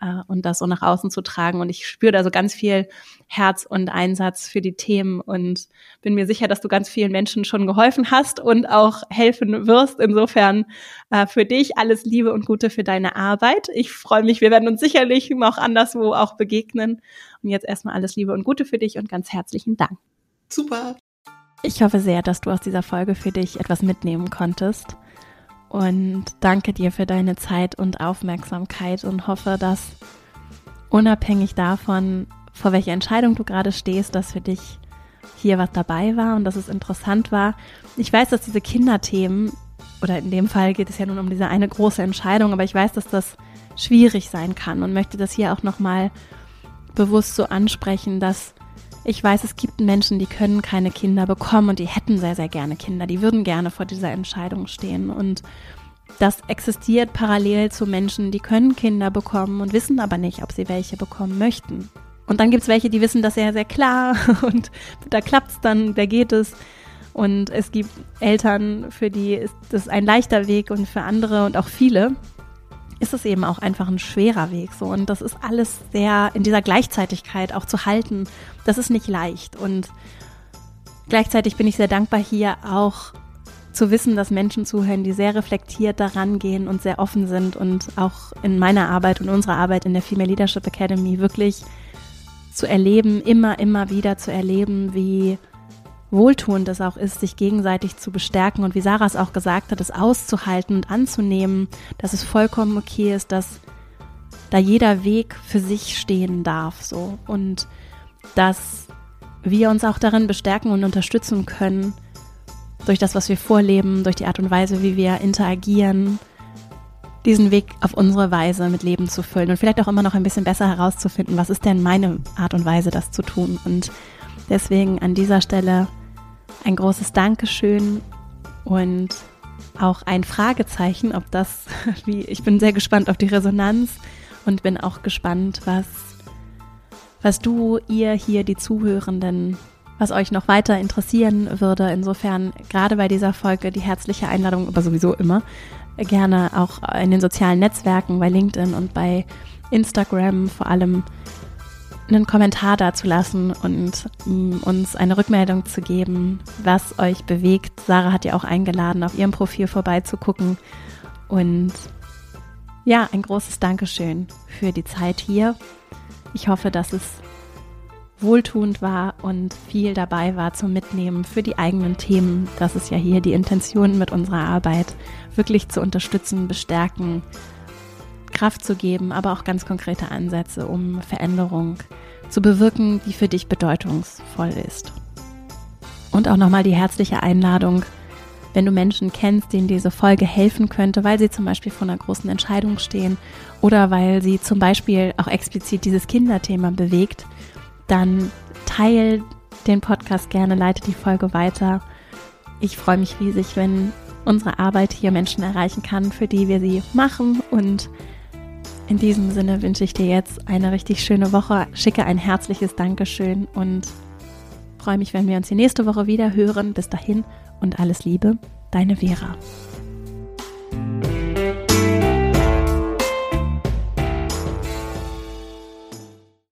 äh, und das so nach außen zu tragen. Und ich spüre da so ganz viel Herz und Einsatz für die Themen und bin mir sicher, dass du ganz vielen Menschen schon geholfen hast und auch helfen wirst. Insofern äh, für dich alles Liebe und Gute für deine Arbeit. Ich freue mich, wir werden uns sicherlich auch anderswo auch begegnen. Und jetzt erstmal alles Liebe und Gute für dich und ganz herzlichen Dank. Super. Ich hoffe sehr, dass du aus dieser Folge für dich etwas mitnehmen konntest und danke dir für deine Zeit und Aufmerksamkeit und hoffe, dass unabhängig davon, vor welcher Entscheidung du gerade stehst, dass für dich hier was dabei war und dass es interessant war. Ich weiß, dass diese Kinderthemen, oder in dem Fall geht es ja nun um diese eine große Entscheidung, aber ich weiß, dass das schwierig sein kann und möchte das hier auch nochmal bewusst so ansprechen, dass ich weiß, es gibt Menschen, die können keine Kinder bekommen und die hätten sehr, sehr gerne Kinder. Die würden gerne vor dieser Entscheidung stehen. Und das existiert parallel zu Menschen, die können Kinder bekommen und wissen aber nicht, ob sie welche bekommen möchten. Und dann gibt es welche, die wissen das sehr, sehr klar und da klappt es dann, da geht es. Und es gibt Eltern, für die ist das ein leichter Weg und für andere und auch viele ist es eben auch einfach ein schwerer Weg so und das ist alles sehr in dieser Gleichzeitigkeit auch zu halten. Das ist nicht leicht und gleichzeitig bin ich sehr dankbar hier auch zu wissen, dass Menschen zuhören, die sehr reflektiert daran gehen und sehr offen sind und auch in meiner Arbeit und unserer Arbeit in der Female Leadership Academy wirklich zu erleben, immer, immer wieder zu erleben, wie wohltuend es auch ist, sich gegenseitig zu bestärken und wie Sarah es auch gesagt hat, es auszuhalten und anzunehmen, dass es vollkommen okay ist, dass da jeder Weg für sich stehen darf, so und dass wir uns auch darin bestärken und unterstützen können durch das, was wir vorleben, durch die Art und Weise, wie wir interagieren, diesen Weg auf unsere Weise mit Leben zu füllen und vielleicht auch immer noch ein bisschen besser herauszufinden, was ist denn meine Art und Weise, das zu tun. Und deswegen an dieser Stelle ein großes Dankeschön und auch ein Fragezeichen, ob das, wie, ich bin sehr gespannt auf die Resonanz und bin auch gespannt, was, was du, ihr hier, die Zuhörenden, was euch noch weiter interessieren würde. Insofern gerade bei dieser Folge die herzliche Einladung, aber sowieso immer, gerne auch in den sozialen Netzwerken, bei LinkedIn und bei Instagram vor allem einen Kommentar dazulassen und mm, uns eine Rückmeldung zu geben, was euch bewegt. Sarah hat ja auch eingeladen, auf ihrem Profil vorbeizugucken. Und ja, ein großes Dankeschön für die Zeit hier. Ich hoffe, dass es wohltuend war und viel dabei war zum Mitnehmen für die eigenen Themen. Das ist ja hier die Intention mit unserer Arbeit, wirklich zu unterstützen, bestärken, Kraft zu geben, aber auch ganz konkrete Ansätze, um Veränderung zu bewirken, die für dich bedeutungsvoll ist. Und auch nochmal die herzliche Einladung, wenn du Menschen kennst, denen diese Folge helfen könnte, weil sie zum Beispiel vor einer großen Entscheidung stehen oder weil sie zum Beispiel auch explizit dieses Kinderthema bewegt, dann teil den Podcast gerne, leite die Folge weiter Ich freue mich riesig, wenn unsere Arbeit hier Menschen erreichen kann, für die wir sie machen. Und in diesem Sinne wünsche ich dir jetzt eine richtig schöne Woche, schicke ein herzliches Dankeschön und freue mich, wenn wir uns die nächste Woche wieder hören. Bis dahin und alles Liebe, deine Vera.